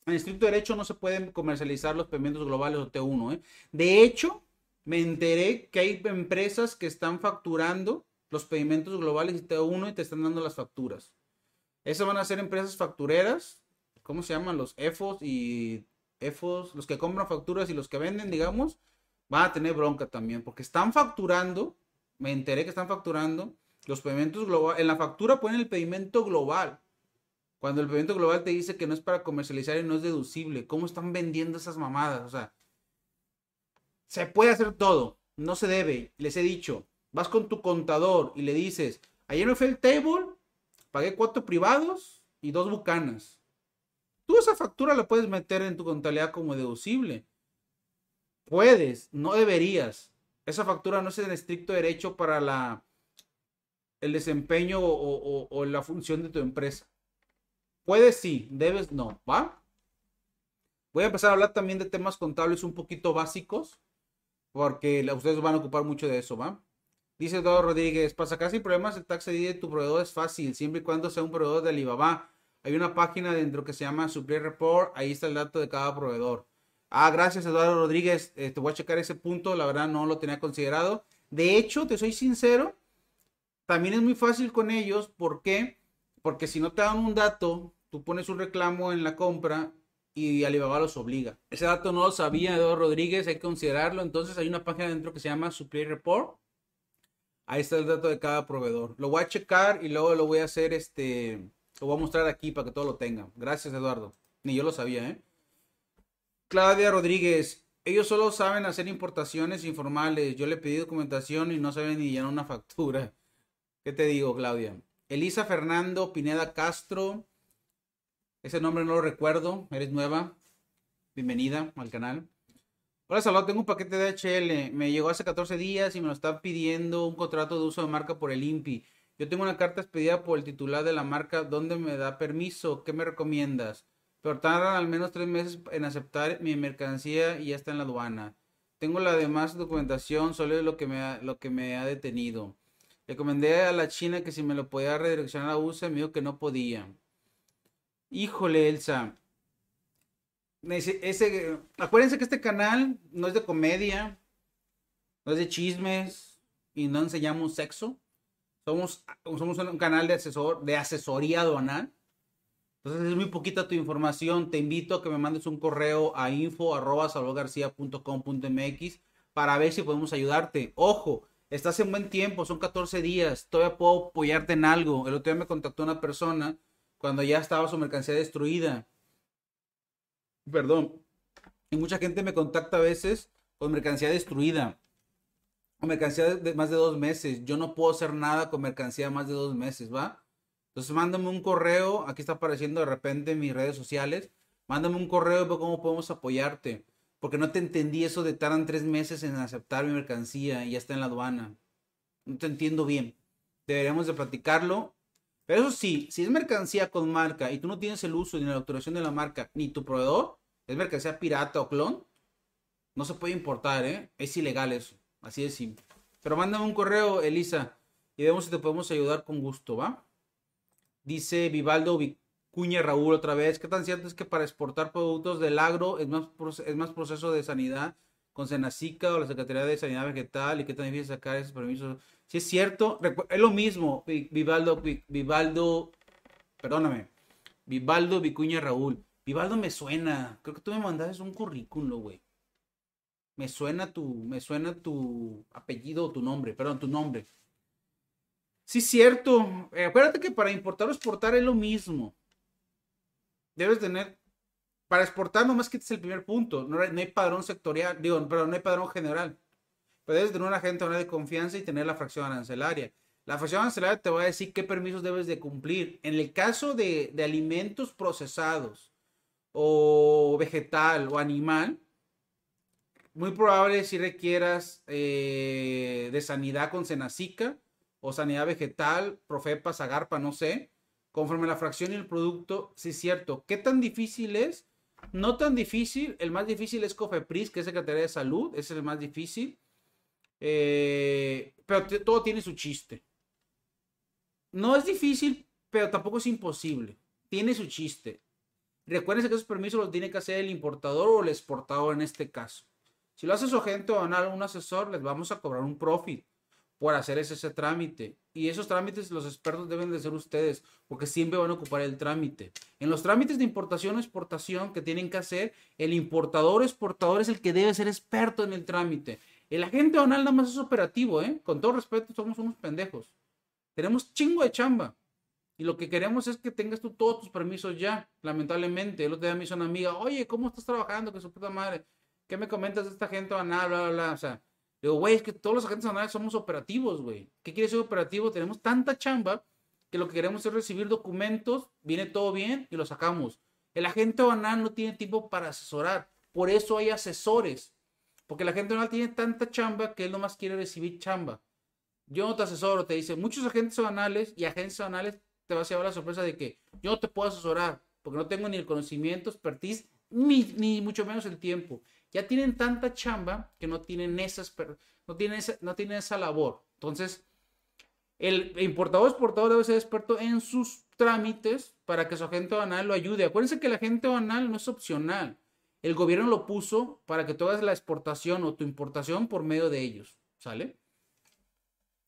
En estricto derecho no se pueden comercializar los pimientos globales o T1. ¿eh? De hecho, me enteré que hay empresas que están facturando los pedimentos globales y T1 y te están dando las facturas. Esas van a ser empresas factureras. ¿Cómo se llaman? Los EFOS y EFOS, los que compran facturas y los que venden, digamos, van a tener bronca también. Porque están facturando, me enteré que están facturando los pedimentos globales. En la factura ponen el pedimento global. Cuando el evento global te dice que no es para comercializar y no es deducible, ¿cómo están vendiendo esas mamadas? O sea, se puede hacer todo, no se debe. Les he dicho, vas con tu contador y le dices, ayer me fue el table, pagué cuatro privados y dos bucanas. Tú esa factura la puedes meter en tu contabilidad como deducible. Puedes, no deberías. Esa factura no es en estricto derecho para la, el desempeño o la función de tu empresa. Puedes sí, debes no, ¿va? Voy a empezar a hablar también de temas contables un poquito básicos, porque ustedes van a ocupar mucho de eso, ¿va? Dice Eduardo Rodríguez, para sacar sin problemas el tax de tu proveedor es fácil, siempre y cuando sea un proveedor de Alibaba. Hay una página dentro que se llama Supplier Report, ahí está el dato de cada proveedor. Ah, gracias Eduardo Rodríguez, eh, te voy a checar ese punto, la verdad no lo tenía considerado. De hecho, te soy sincero, también es muy fácil con ellos, ¿por qué? Porque si no te dan un dato tú pones un reclamo en la compra y Alibaba los obliga. Ese dato no lo sabía Eduardo Rodríguez, hay que considerarlo. Entonces hay una página dentro que se llama Supply Report. Ahí está el dato de cada proveedor. Lo voy a checar y luego lo voy a hacer, este, lo voy a mostrar aquí para que todo lo tengan. Gracias Eduardo. Ni yo lo sabía, ¿eh? Claudia Rodríguez, ellos solo saben hacer importaciones informales. Yo le pedí documentación y no saben ni llenar una factura. ¿Qué te digo, Claudia? Elisa Fernando Pineda Castro. Ese nombre no lo recuerdo. Eres nueva. Bienvenida al canal. Hola, Salvador. Tengo un paquete de HL. Me llegó hace 14 días y me lo están pidiendo un contrato de uso de marca por el INPI. Yo tengo una carta expedida por el titular de la marca. ¿Dónde me da permiso? ¿Qué me recomiendas? pero tardan al menos tres meses en aceptar mi mercancía y ya está en la aduana. Tengo la demás documentación, solo es lo que me ha, lo que me ha detenido. Le recomendé a la China que si me lo podía redireccionar a USA, me dijo que no podía. Híjole, Elsa. Acuérdense que este canal no es de comedia, no es de chismes y no enseñamos sexo. Somos, somos un canal de, asesor, de asesoría aduanal. Entonces es muy poquita tu información. Te invito a que me mandes un correo a info.salvadorgarcia.com.mx para ver si podemos ayudarte. Ojo, estás en buen tiempo, son 14 días, todavía puedo apoyarte en algo. El otro día me contactó una persona cuando ya estaba su mercancía destruida. Perdón. Y mucha gente me contacta a veces con mercancía destruida. O mercancía de más de dos meses. Yo no puedo hacer nada con mercancía más de dos meses, ¿va? Entonces mándame un correo. Aquí está apareciendo de repente en mis redes sociales. Mándame un correo y veo cómo podemos apoyarte. Porque no te entendí eso de tardan tres meses en aceptar mi mercancía y ya está en la aduana. No te entiendo bien. Deberíamos de platicarlo pero eso sí, si es mercancía con marca y tú no tienes el uso ni la autorización de la marca, ni tu proveedor, es mercancía pirata o clon, no se puede importar, ¿eh? Es ilegal eso. Así de simple. Pero mándame un correo, Elisa, y vemos si te podemos ayudar con gusto, ¿va? Dice Vivaldo Vicuña Raúl otra vez. ¿Qué tan cierto es que para exportar productos del agro es más, es más proceso de sanidad con Senacica o la Secretaría de Sanidad Vegetal y qué tan difícil sacar esos permisos? Si es cierto, es lo mismo, Vivaldo, Vivaldo, perdóname, Vivaldo Vicuña Raúl. Vivaldo me suena, creo que tú me mandaste un currículum, güey. Me suena tu, me suena tu apellido o tu nombre, perdón, tu nombre. Sí, es cierto. Eh, acuérdate que para importar o exportar es lo mismo. Debes tener, para exportar nomás que este es el primer punto. No hay padrón sectorial, digo, pero no hay padrón general. Pero debes tener un agente de confianza y tener la fracción arancelaria. La fracción arancelaria te va a decir qué permisos debes de cumplir. En el caso de, alimentos procesados o vegetal o animal, muy probable si requieras eh, de sanidad con Senacica o sanidad vegetal, Profepa, Zagarpa, no sé, conforme la fracción y el producto, sí es cierto. ¿Qué tan difícil es? No tan difícil, el más difícil es COFEPRIS, que es Secretaría de Salud, ese es el más difícil. Eh, pero todo tiene su chiste. No es difícil, pero tampoco es imposible. Tiene su chiste. Recuerden que esos permisos los tiene que hacer el importador o el exportador en este caso. Si lo hace su agente o un asesor, les vamos a cobrar un profit por hacer ese, ese, trámite. Y esos trámites los expertos deben de ser ustedes, porque siempre van a ocupar el trámite. En los trámites de importación o exportación que tienen que hacer, el importador o exportador es el que debe ser experto en el trámite. El agente donal nada más es operativo, ¿eh? Con todo respeto, somos unos pendejos. Tenemos chingo de chamba. Y lo que queremos es que tengas tú todos tus permisos ya, lamentablemente. El otro día me hizo una amiga, oye, ¿cómo estás trabajando? Que su puta madre. ¿Qué me comentas de esta gente banal? Bla, bla, bla. O sea, digo, güey, es que todos los agentes banales somos operativos, güey. ¿Qué quiere decir operativo? Tenemos tanta chamba que lo que queremos es recibir documentos, viene todo bien y lo sacamos. El agente banal no tiene tiempo para asesorar. Por eso hay asesores. Porque la gente no tiene tanta chamba que él nomás quiere recibir chamba. Yo no te asesoro, te dice, muchos agentes banales y agentes banales te vas a llevar la sorpresa de que yo no te puedo asesorar porque no tengo ni el conocimiento, expertise, ni, mucho menos el tiempo. Ya tienen tanta chamba que no tienen, esas, no tienen, esa, no tienen esa labor. Entonces, el importador exportador debe ser experto en sus trámites para que su agente banal lo ayude. Acuérdense que el agente banal no es opcional el gobierno lo puso para que tú hagas la exportación o tu importación por medio de ellos, ¿sale?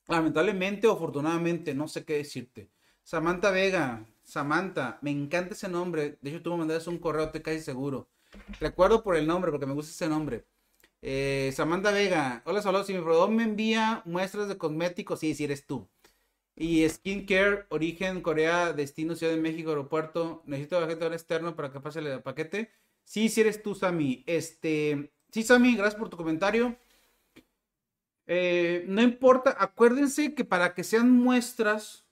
Lamentablemente o afortunadamente, no sé qué decirte. Samantha Vega, Samantha, me encanta ese nombre. De hecho, tú me mandaste un correo, te casi seguro. Recuerdo por el nombre, porque me gusta ese nombre. Eh, Samantha Vega, hola, saludos. Si mi proveedor me envía muestras de cosméticos, sí, si eres tú. Y skincare, origen Corea, destino Ciudad de México, aeropuerto. Necesito agente externo para que pase el paquete. Sí, sí eres tú, Sammy. Este, sí, Sammy, gracias por tu comentario. Eh, no importa, acuérdense que para que sean muestras,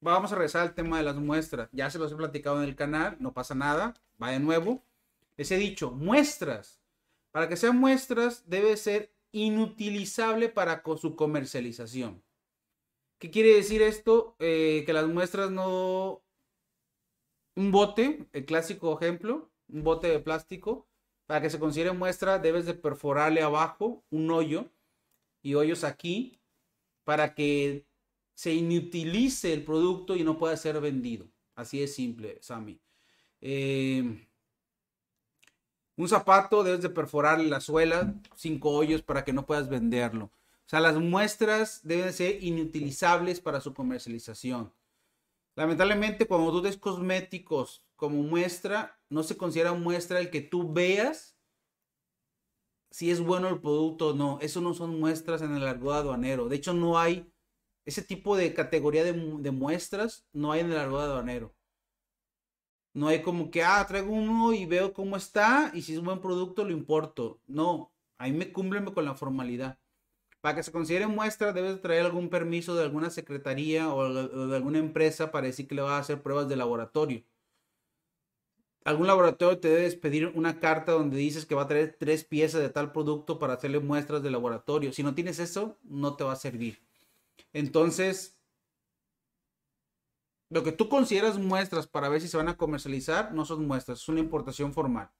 vamos a regresar al tema de las muestras. Ya se los he platicado en el canal, no pasa nada, va de nuevo. Les he dicho, muestras. Para que sean muestras, debe ser inutilizable para su comercialización. ¿Qué quiere decir esto? Eh, que las muestras no un bote, el clásico ejemplo, un bote de plástico, para que se considere muestra debes de perforarle abajo un hoyo y hoyos aquí para que se inutilice el producto y no pueda ser vendido. Así es simple, Sammy. Eh, un zapato debes de perforar la suela, cinco hoyos para que no puedas venderlo. O sea, las muestras deben ser inutilizables para su comercialización. Lamentablemente, cuando tú des cosméticos como muestra, no se considera muestra el que tú veas si es bueno el producto o no. Eso no son muestras en el argot aduanero. De hecho, no hay ese tipo de categoría de, muestras, no hay en el argot aduanero. No hay como que, ah, traigo uno y veo cómo está y si es un buen producto lo importo. No, ahí me cumplen con la formalidad. Para que se considere muestra, debes traer algún permiso de alguna secretaría o de alguna empresa para decir que le va a hacer pruebas de laboratorio. Algún laboratorio te debe pedir una carta donde dices que va a traer tres piezas de tal producto para hacerle muestras de laboratorio. Si no tienes eso, no te va a servir. Entonces, lo que tú consideras muestras para ver si se van a comercializar no son muestras, es una importación formal.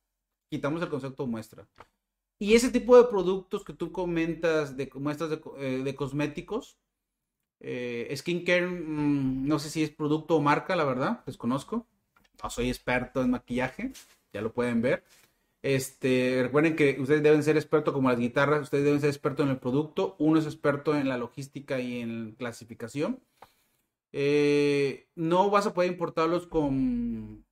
Quitamos el concepto muestra. Y ese tipo de productos que tú comentas de muestras de, eh, cosméticos, eh, skincare, mm, no sé si es producto o marca, la verdad, desconozco. No soy experto en maquillaje, ya lo pueden ver. Este, recuerden que ustedes deben ser expertos como las guitarras, ustedes deben ser expertos en el producto, uno es experto en la logística y en clasificación. Eh, no vas a poder importarlos con,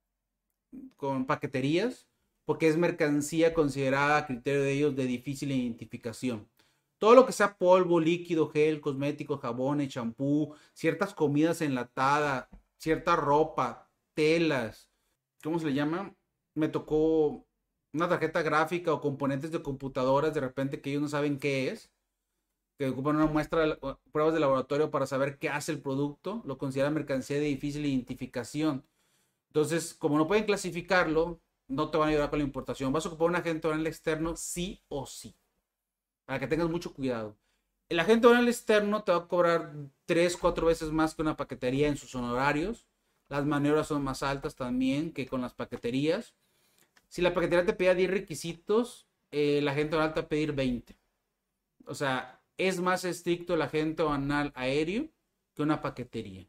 con paqueterías porque es mercancía considerada a criterio de ellos de difícil identificación. Todo lo que sea polvo, líquido, gel, cosméticos, jabones, champú, ciertas comidas enlatadas, cierta ropa, telas, ¿cómo se le llama? Me tocó una tarjeta gráfica o componentes de computadoras de repente que ellos no saben qué es que ocupan una muestra pruebas de laboratorio para saber qué hace el producto, lo consideran mercancía de difícil identificación. Entonces, como no pueden clasificarlo, no te van a ayudar con la importación. Vas a ocupar un agente oral externo sí o sí. Para que tengas mucho cuidado. El agente oral externo te va a cobrar 3, 4 veces más que una paquetería en sus honorarios. Las maniobras son más altas también que con las paqueterías. Si la paquetería te pide 10 requisitos, el agente oral te va a pedir 20. O sea, es más estricto el agente aduanal aéreo que una paquetería.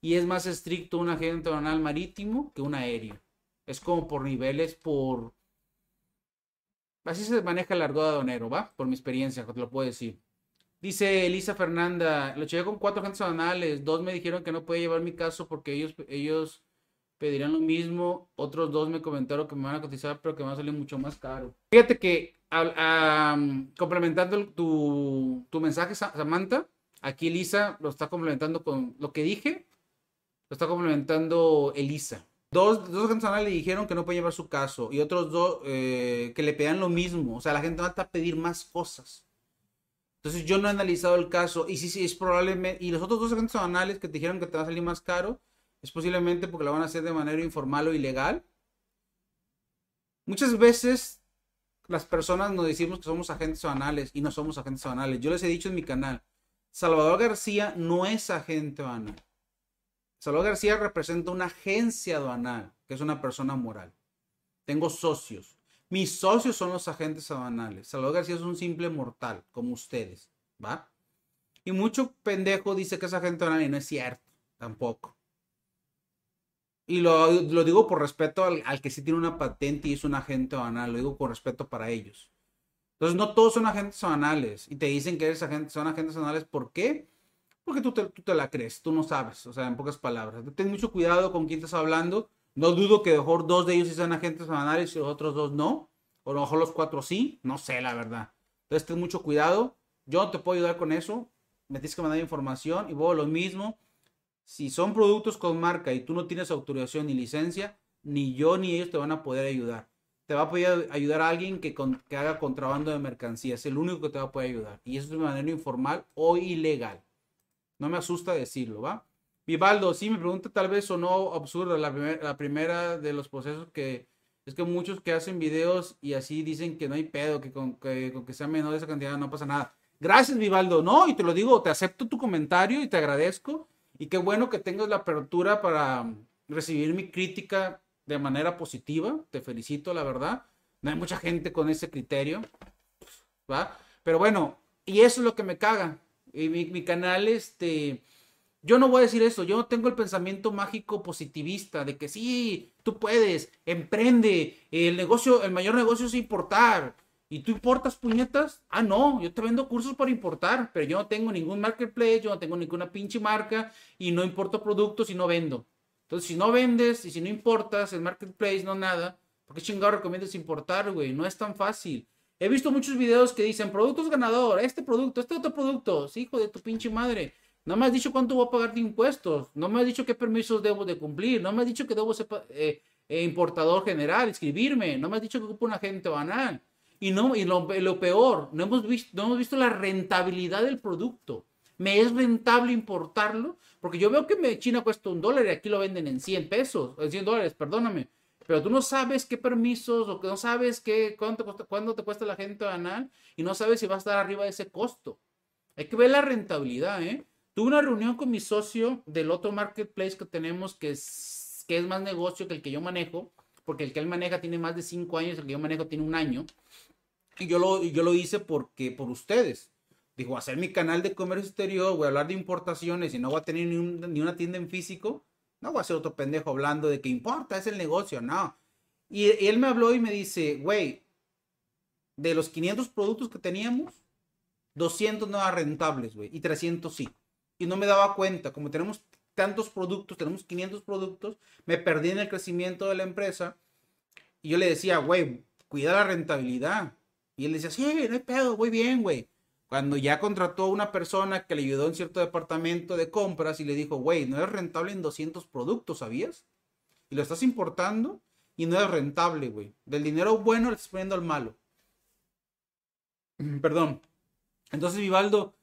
Y es más estricto un agente aduanal marítimo que un aéreo. Es como por niveles, por... Así se maneja el argot aduanero, ¿va? Por mi experiencia, te lo puedo decir. Dice Elisa Fernanda, lo chequé con cuatro agentes aduanales, dos me dijeron que no puede llevar mi caso porque ellos, ellos pedirían lo mismo, otros dos me comentaron que me van a cotizar pero que me va a salir mucho más caro. Fíjate que complementando tu, tu, mensaje, Samantha, aquí Elisa lo está complementando con lo que dije, lo está complementando Elisa. Dos, dos canciones le dijeron que no puede llevar su caso y otros dos eh, que le pedan lo mismo. O sea, la gente va a pedir más cosas. Entonces yo no he analizado el caso y sí, sí, es probablemente... Y los otros dos agentes que te dijeron que te va a salir más caro, es posiblemente porque lo van a hacer de manera informal o ilegal. Muchas veces las personas nos decimos que somos agentes aduanales y no somos agentes aduanales. Yo les he dicho en mi canal, Salvador García no es agente aduanal. Salvador García representa una agencia aduanal, que es una persona moral. Tengo socios. Mis socios son los agentes aduanales. Salvador García es un simple mortal, como ustedes, ¿va? Y mucho pendejo dice que es agente aduanal y no es cierto, tampoco. Y lo, digo por respeto al, que sí tiene una patente y es un agente banal. Lo digo con respeto para ellos. Entonces, no todos son agentes banales. Y te dicen que eres agente, son agentes banales. ¿Por qué? Porque tú te, tú te la crees. Tú no sabes. O sea, en pocas palabras. Ten mucho cuidado con quién estás hablando. No dudo que mejor dos de ellos sean agentes banales y los otros dos no. O a lo mejor los cuatro sí. No sé, la verdad. Entonces, ten mucho cuidado. Yo no te puedo ayudar con eso. Me tienes que mandar información. Y vos lo mismo si son productos con marca y tú no tienes autorización ni licencia, ni yo ni ellos te van a poder ayudar. Te va a poder ayudar a alguien que, que haga contrabando de mercancía. Es el único que te va a poder ayudar. Y eso es de manera informal o ilegal. No me asusta decirlo, ¿va? Vivaldo, sí, me pregunta tal vez o no absurda la, la primera de los procesos que es que muchos que hacen videos y así dicen que no hay pedo, que con que, con que sea menor esa cantidad no pasa nada. Gracias, Vivaldo. No, y te lo digo, te acepto tu comentario y te agradezco. Y qué bueno que tengas la apertura para, recibir mi crítica de manera positiva. Te felicito, la verdad. No hay mucha gente con ese criterio. ¿Va? Pero bueno, y eso es lo que me caga. Y mi, mi canal, este yo no voy a decir eso, yo no tengo el pensamiento mágico positivista de que sí, tú puedes, emprende, el negocio, el mayor negocio es importar. ¿Y tú importas puñetas? Ah, no, yo te vendo cursos para importar, pero yo no tengo ningún marketplace, yo no tengo ninguna pinche marca y no importo productos y no vendo. Entonces, si no vendes y si no importas el marketplace, no nada, ¿por qué chingado recomiendas importar, güey? No es tan fácil. He visto muchos videos que dicen productos ganador, este producto, este otro producto, sí, hijo de tu pinche madre. No me has dicho cuánto voy a pagar de impuestos. No me has dicho qué permisos debo de cumplir. No me has dicho que debo ser eh, eh, importador general, inscribirme. No me has dicho que ocupo un agente banal. Y, no, y lo, peor, no hemos, visto, no hemos visto la rentabilidad del producto. ¿Me es rentable importarlo? Porque yo veo que me, China cuesta un dólar y aquí lo venden en 100 pesos, en 100 dólares, perdóname. Pero tú no sabes qué permisos o que no sabes qué, cuánto, cuánto te cuesta el agente banal y no sabes si va a estar arriba de ese costo. Hay que ver la rentabilidad, ¿eh? Tuve una reunión con mi socio del otro marketplace que tenemos, que es, que es más negocio que el que yo manejo, porque el que él maneja tiene más de cinco años, el que yo manejo tiene un año. Y yo lo, yo lo hice porque, por ustedes. Dijo, hacer mi canal de comercio exterior, voy a hablar de importaciones y no voy a tener ni, ni una tienda en físico. No voy a ser otro pendejo hablando de que importa, es el negocio, no. Y, y él me habló y me dice, güey, de los 500 productos que teníamos, 200 no eran rentables, güey, y 300 sí y no me daba cuenta. Como tenemos tantos productos, tenemos 500 productos, me perdí en el crecimiento de la empresa. Y yo le decía, güey, cuida la rentabilidad. Y él decía, sí, no hay pedo, voy bien, güey. Cuando ya contrató a una persona que le ayudó en cierto departamento de compras y le dijo, güey, no es rentable en 200 productos, ¿sabías? Y lo estás importando y no es rentable, güey. Del dinero bueno le estás poniendo al malo. Perdón. Entonces, Vivaldo,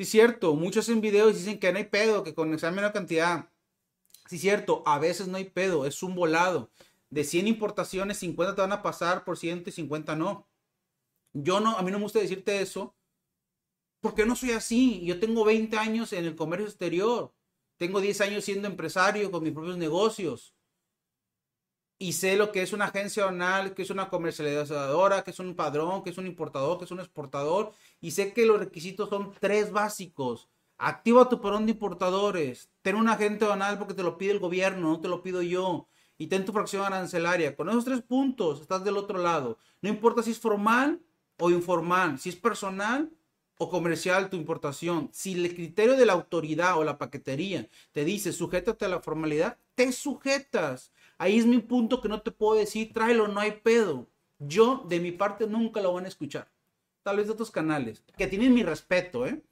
Sí, cierto. Muchos en videos dicen que no hay pedo, que con esa menor cantidad. Sí, cierto. A veces no hay pedo. Es un volado. De 100 importaciones, 50 te van a pasar por ciento y 50 no. Yo no, a mí no me gusta decirte eso. Porque no soy así. Yo tengo 20 años en el comercio exterior. Tengo 10 años siendo empresario con mis propios negocios y sé lo que es una agencia donal, que es una comercializadora, que es un padrón, que es un importador, que es un exportador. Y sé que los requisitos son tres básicos. Activa tu padrón de importadores. Ten un agente donal porque te lo pide el gobierno, no te lo pido yo. Y ten tu fracción arancelaria. Con esos tres puntos estás del otro lado. No importa si es formal o informal, si es personal o comercial tu importación. Si el criterio de la autoridad o la paquetería te dice sujétate a la formalidad, te sujetas. Ahí es mi punto que no te puedo decir, tráelo, no hay pedo. Yo, de mi parte, nunca lo van a escuchar. Tal vez de otros canales, que tienen mi respeto, ¿eh?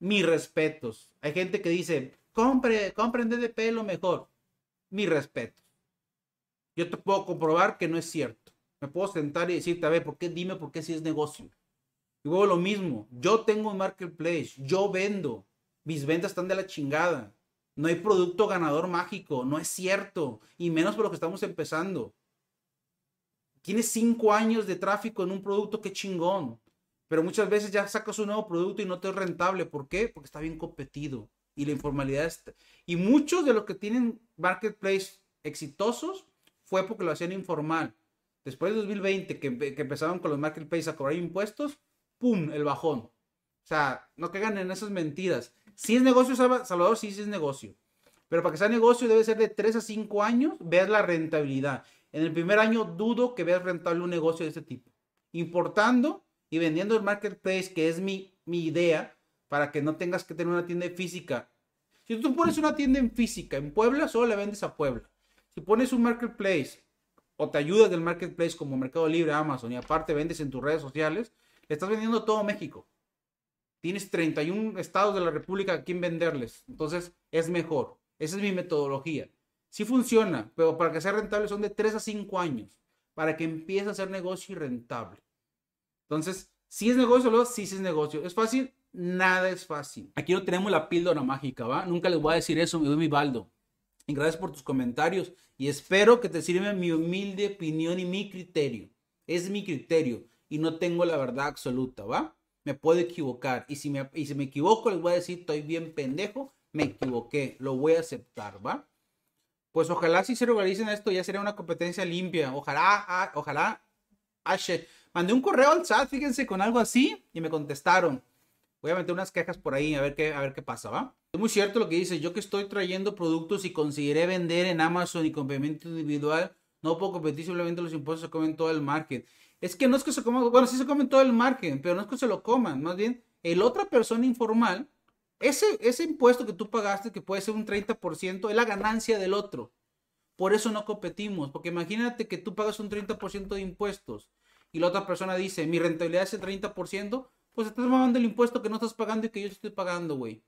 Mis respetos. Hay gente que dice, compre, compren DDP lo mejor. Mi respeto. Yo te puedo comprobar que no es cierto. Me puedo sentar y decirte, a ver, ¿por qué? Dime por qué si es negocio. Y luego lo mismo. Yo tengo un marketplace. Yo vendo. Mis ventas están de la chingada. No hay producto ganador mágico, no es cierto, y menos por lo que estamos empezando. Tienes cinco años de tráfico en un producto, qué chingón. Pero muchas veces ya sacas un nuevo producto y no te es rentable. ¿Por qué? Porque está bien competido. Y la informalidad está... Y muchos de los que tienen marketplace exitosos fue porque lo hacían informal. Después de 2020, que, que empezaron con los marketplaces a cobrar impuestos, ¡pum! El bajón. O sea, no caigan en esas mentiras. Si es negocio, Salvador, sí, es negocio. Pero para que sea negocio debe ser de 3 a 5 años, veas la rentabilidad. En el primer año dudo que veas rentable un negocio de este tipo. Importando y vendiendo el marketplace, que es mi, idea, para que no tengas que tener una tienda física. Si tú pones una tienda en física en Puebla, solo le vendes a Puebla. Si pones un marketplace o te ayudas del marketplace como Mercado Libre, Amazon y aparte vendes en tus redes sociales, le estás vendiendo todo México tienes 31 estados de la República a quien venderles. Entonces es mejor. Esa es mi metodología. Sí funciona, pero para que sea rentable son de 3 a 5 años. Para que empiece a ser negocio y rentable. Entonces, si es negocio, luego sí, es negocio. ¿Es fácil? Nada es fácil. Aquí no tenemos la píldora mágica, ¿va? Nunca les voy a decir eso, mi Baldo. Y gracias por tus comentarios. Y espero que te sirva mi humilde opinión y mi criterio. Es mi criterio. Y no tengo la verdad absoluta, ¿va? Me puedo equivocar. Y si me, y si me equivoco, les voy a decir, estoy bien pendejo, me equivoqué, lo voy a aceptar, ¿va? Pues ojalá si se regularicen esto, ya sería una competencia limpia. Ojalá, ah, ojalá. Ashe. Mandé un correo al SAT, fíjense, con algo así, y me contestaron. Voy a meter unas quejas por ahí, a ver qué, a ver qué pasa, ¿va? Es muy cierto lo que dice. Yo que estoy trayendo productos y conseguiré vender en Amazon y complemento individual, no puedo competir, simplemente los impuestos se comen todo el market. Es que no es que se coman, bueno, sí se comen todo el market, pero no es que se lo coman, más bien, el otra persona informal ese, ese impuesto que tú pagaste, que puede ser un 30%, es la ganancia del otro. Por eso no competimos, porque imagínate que tú pagas un 30% de impuestos y la otra persona dice, mi rentabilidad es el 30%, pues estás pagando el impuesto que no estás pagando y que yo estoy pagando, güey.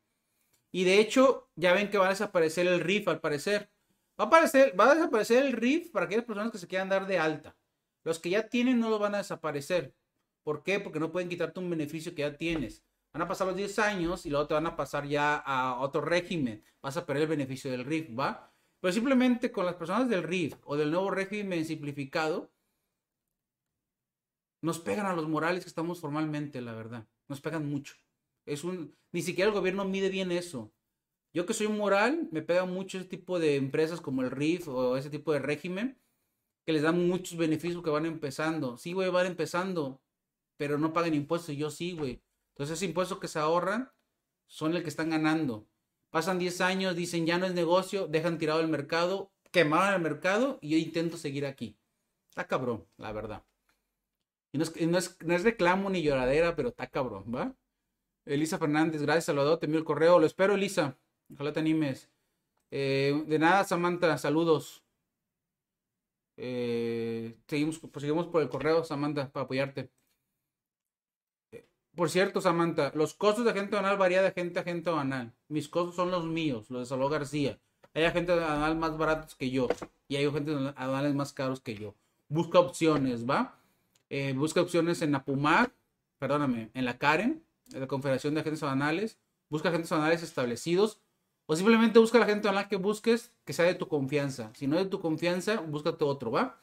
Y de hecho, ya ven que va a desaparecer el RIF al parecer. Va a, aparecer, va a desaparecer el RIF para aquellas personas que se quieran dar de alta. Los que ya tienen no lo van a desaparecer. ¿Por qué? Porque no pueden quitarte un beneficio que ya tienes. Van a pasar los 10 años y luego te van a pasar ya a otro régimen. Vas a perder el beneficio del RIF, ¿va? Pero simplemente con las personas del RIF o del nuevo régimen simplificado, nos pegan a los morales que estamos formalmente, la verdad. Nos pegan mucho. Es un, ni siquiera el gobierno mide bien eso. Yo que soy moral, me pega mucho ese tipo de empresas como el RIF o ese tipo de régimen que les dan muchos beneficios que van empezando. Sí, güey, van empezando, pero no pagan impuestos. Yo sí, güey. Entonces, ese impuesto que se ahorran son el que están ganando. Pasan 10 años, dicen ya no es negocio, dejan tirado el mercado, quemaron el mercado y yo intento seguir aquí. Está cabrón, la verdad. Y no es, reclamo ni lloradera, pero está cabrón, ¿va? Elisa Fernández, gracias, Salvador, te envío el correo. Lo espero, Elisa. Ojalá te animes. Eh, de nada, Samantha, saludos. Eh, seguimos, pues seguimos por el correo, Samantha, para apoyarte. Por cierto, Samantha, los costos de agente banal varían de agente a agente banal. Mis costos son los míos, los de Salvador García. Hay agentes banal más baratos que yo y hay agentes banales más caros que yo. Busca opciones, ¿va? Eh, busca opciones en Apumar, perdóname, en la Karen, en la Confederación de Agentes Banales. Busca agentes banales establecidos o simplemente busca la agente banal que busques que sea de tu confianza. Si no es de tu confianza, búscate otro, ¿va?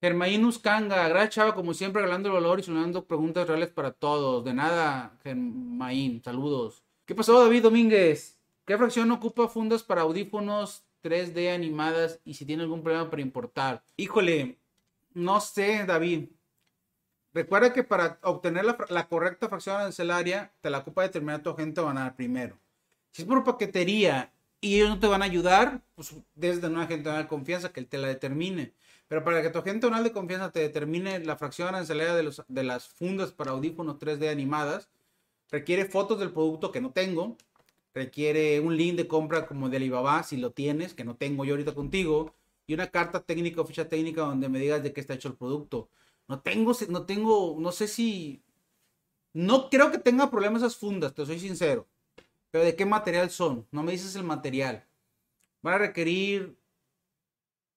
Germainus Kanga, gracias chava, como siempre, regalando el valor y solucionando preguntas reales para todos. De nada, Germain, saludos. ¿Qué pasó, David Domínguez? ¿Qué fracción ocupa fundas para audífonos 3D animadas y si tiene algún problema para importar? Híjole, no sé, David. Recuerda que para obtener la, correcta fracción arancelaria, te la ocupa determinar tu agente banal primero. Si es por paquetería y ellos no te van a ayudar, pues desde una agente banal confianza que él te la determine. Pero para que tu agente de confianza te determine la fracción arancelaria de, de las fundas para audífonos 3D animadas, requiere fotos del producto que no tengo, requiere un link de compra como de Alibaba, si lo tienes, que no tengo yo ahorita contigo, y una carta técnica o ficha técnica donde me digas de qué está hecho el producto. No tengo, no tengo, no sé si, no creo que tenga problemas esas fundas, te soy sincero. Pero de qué material son, no me dices el material. Van a requerir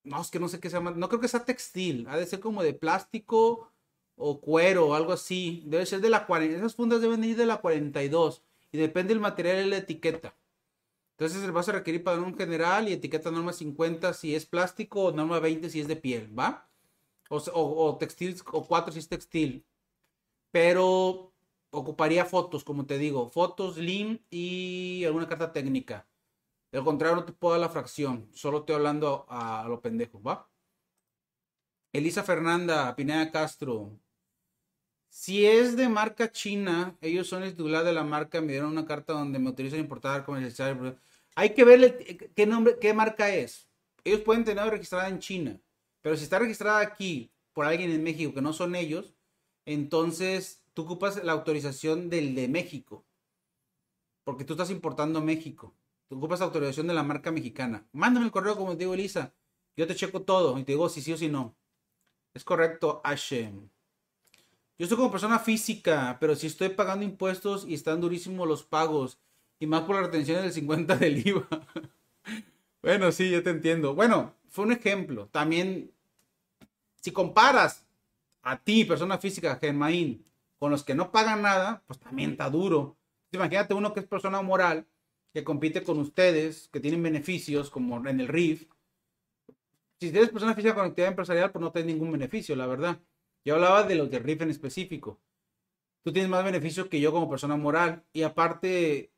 no, es que no sé qué se llama. No creo que sea textil. Ha de ser como de plástico o cuero o algo así. Debe ser de la 40. Esas fundas deben ir de la 42. Y depende del material y la etiqueta. Entonces vas a requerir para un general y etiqueta norma 50 si es plástico o norma 20 si es de piel, ¿va? O, o textil o 4 si es textil. Pero ocuparía fotos, como te digo. Fotos, LIM y alguna carta técnica. De contrario, no te puedo dar la fracción. Solo estoy hablando a, lo pendejo, ¿va? Elisa Fernanda, Pineda Castro. Si es de marca china, ellos son el titular de la marca, me dieron una carta donde me autorizan a importar, comercializar. Hay que verle qué nombre, qué marca es. Ellos pueden tener registrada en China, pero si está registrada aquí por alguien en México que no son ellos, entonces tú ocupas la autorización del de México, porque tú estás importando México. Tú ocupas autorización de la marca mexicana. Mándame el correo como te digo, Elisa. Yo te checo todo y te digo si sí o si no. Es correcto, Hashem. Yo estoy como persona física, pero si estoy pagando impuestos y están durísimos los pagos. Y más por la retención del 50 del IVA. bueno, sí, yo te entiendo. Bueno, fue un ejemplo. También, si comparas a ti, persona física, Germain, con los que no pagan nada, pues también está duro. Imagínate uno que es persona moral que compite con ustedes, que tienen beneficios, como en el RIF. Si tienes persona física con actividad empresarial, pues no tienes ningún beneficio, la verdad. Yo hablaba de los de RIF en específico. Tú tienes más beneficios que yo como persona moral. Y aparte,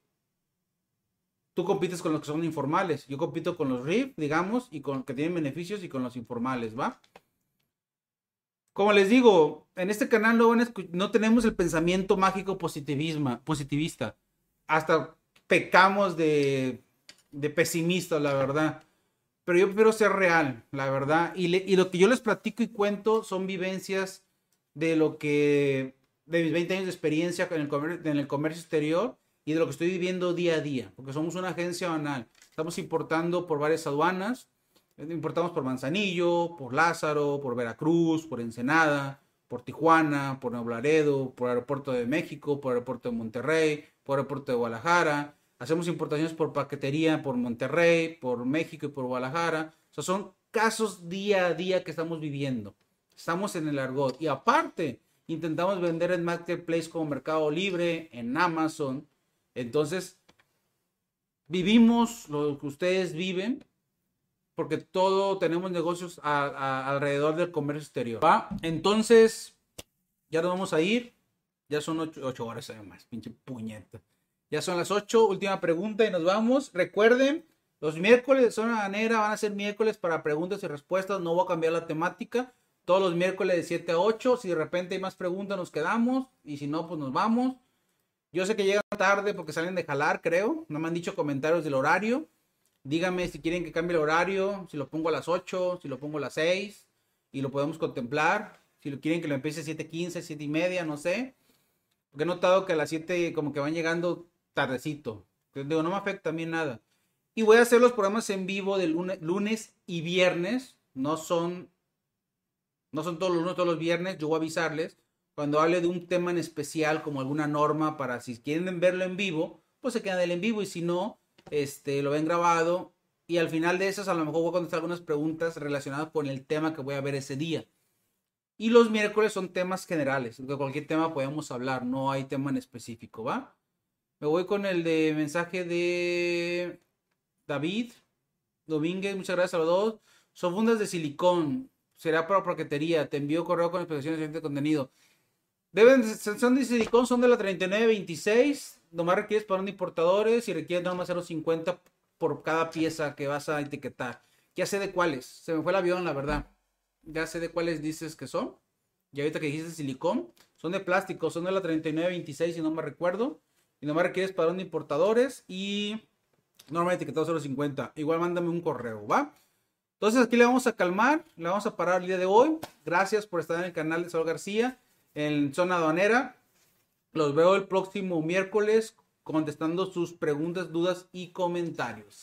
tú compites con los que son informales. Yo compito con los RIF, digamos, y con que tienen beneficios y con los informales, ¿va? Como les digo, en este canal no, no tenemos el pensamiento mágico positivista. Hasta pecamos de, de pesimistas, la verdad. Pero yo prefiero ser real, la verdad. Y, y, lo que yo les platico y cuento son vivencias de lo que, de mis 20 años de experiencia en el, en el comercio exterior y de lo que estoy viviendo día a día. Porque somos una agencia banal. Estamos importando por varias aduanas Importamos por Manzanillo, por Lázaro, por Veracruz, por Ensenada, por Tijuana, por Nuevo Laredo, por Aeropuerto de México, por Aeropuerto de Monterrey, por Aeropuerto de Guadalajara. Hacemos importaciones por paquetería por Monterrey, por México y por Guadalajara. O sea, son casos día a día que estamos viviendo. Estamos en el argot. Y aparte, intentamos vender en Marketplace como Mercado Libre, en Amazon. Entonces, vivimos lo que ustedes viven porque todo tenemos negocios alrededor del comercio exterior. ¿va? Entonces, ya nos vamos a ir. Ya son ocho, horas además, pinche puñeta. Ya son las ocho, última pregunta y nos vamos. Recuerden, los miércoles de zona ganera van a ser miércoles para preguntas y respuestas. No voy a cambiar la temática. Todos los miércoles de 7 a 8. Si de repente hay más preguntas, nos quedamos. Y si no, pues nos vamos. Yo sé que llegan tarde porque salen de jalar, creo. No me han dicho comentarios del horario. Díganme si quieren que cambie el horario, si lo pongo a las 8, si lo pongo a las 6 y lo podemos contemplar. Si lo quieren que lo empiece a 7.15, 7 y media, no sé. Porque he notado que a las 7 como que van llegando tardecito. Digo, no me afecta a mí nada. Y voy a hacer los programas en vivo de lunes, lunes y viernes. No son, no son todos los lunes, todos los viernes. Yo voy a avisarles cuando hable de un tema en especial, como alguna norma, para si quieren verlo en vivo, pues se quedan del en vivo. Y si no, este, lo ven grabado y al final de esas a lo mejor voy a contestar algunas preguntas relacionadas con el tema que voy a ver ese día. Y los miércoles son temas generales, de cualquier tema podemos hablar, no hay tema en específico, ¿va? Me voy con el de mensaje de David Domínguez, muchas gracias a los dos. Son fundas de silicón, será para paquetería, te envío correo con explicaciones de contenido. Deben, son de silicón, son de la 3926 nomás requieres para un importadores y requieres nomás 0.50 por cada pieza que vas a etiquetar. Ya sé de cuáles. Se me fue el avión, la verdad. Ya sé de cuáles dices que son. Y ahorita que dijiste silicón, son de plástico, son de la 3926 si no me recuerdo. Y nomás requieres para un importadores y normal etiquetado 0.50. Igual mándame un correo, ¿va? Entonces aquí le vamos a calmar, le vamos a parar el día de hoy. Gracias por estar en el canal de Saúl García en zona aduanera. Los veo el próximo miércoles contestando sus preguntas, dudas y comentarios.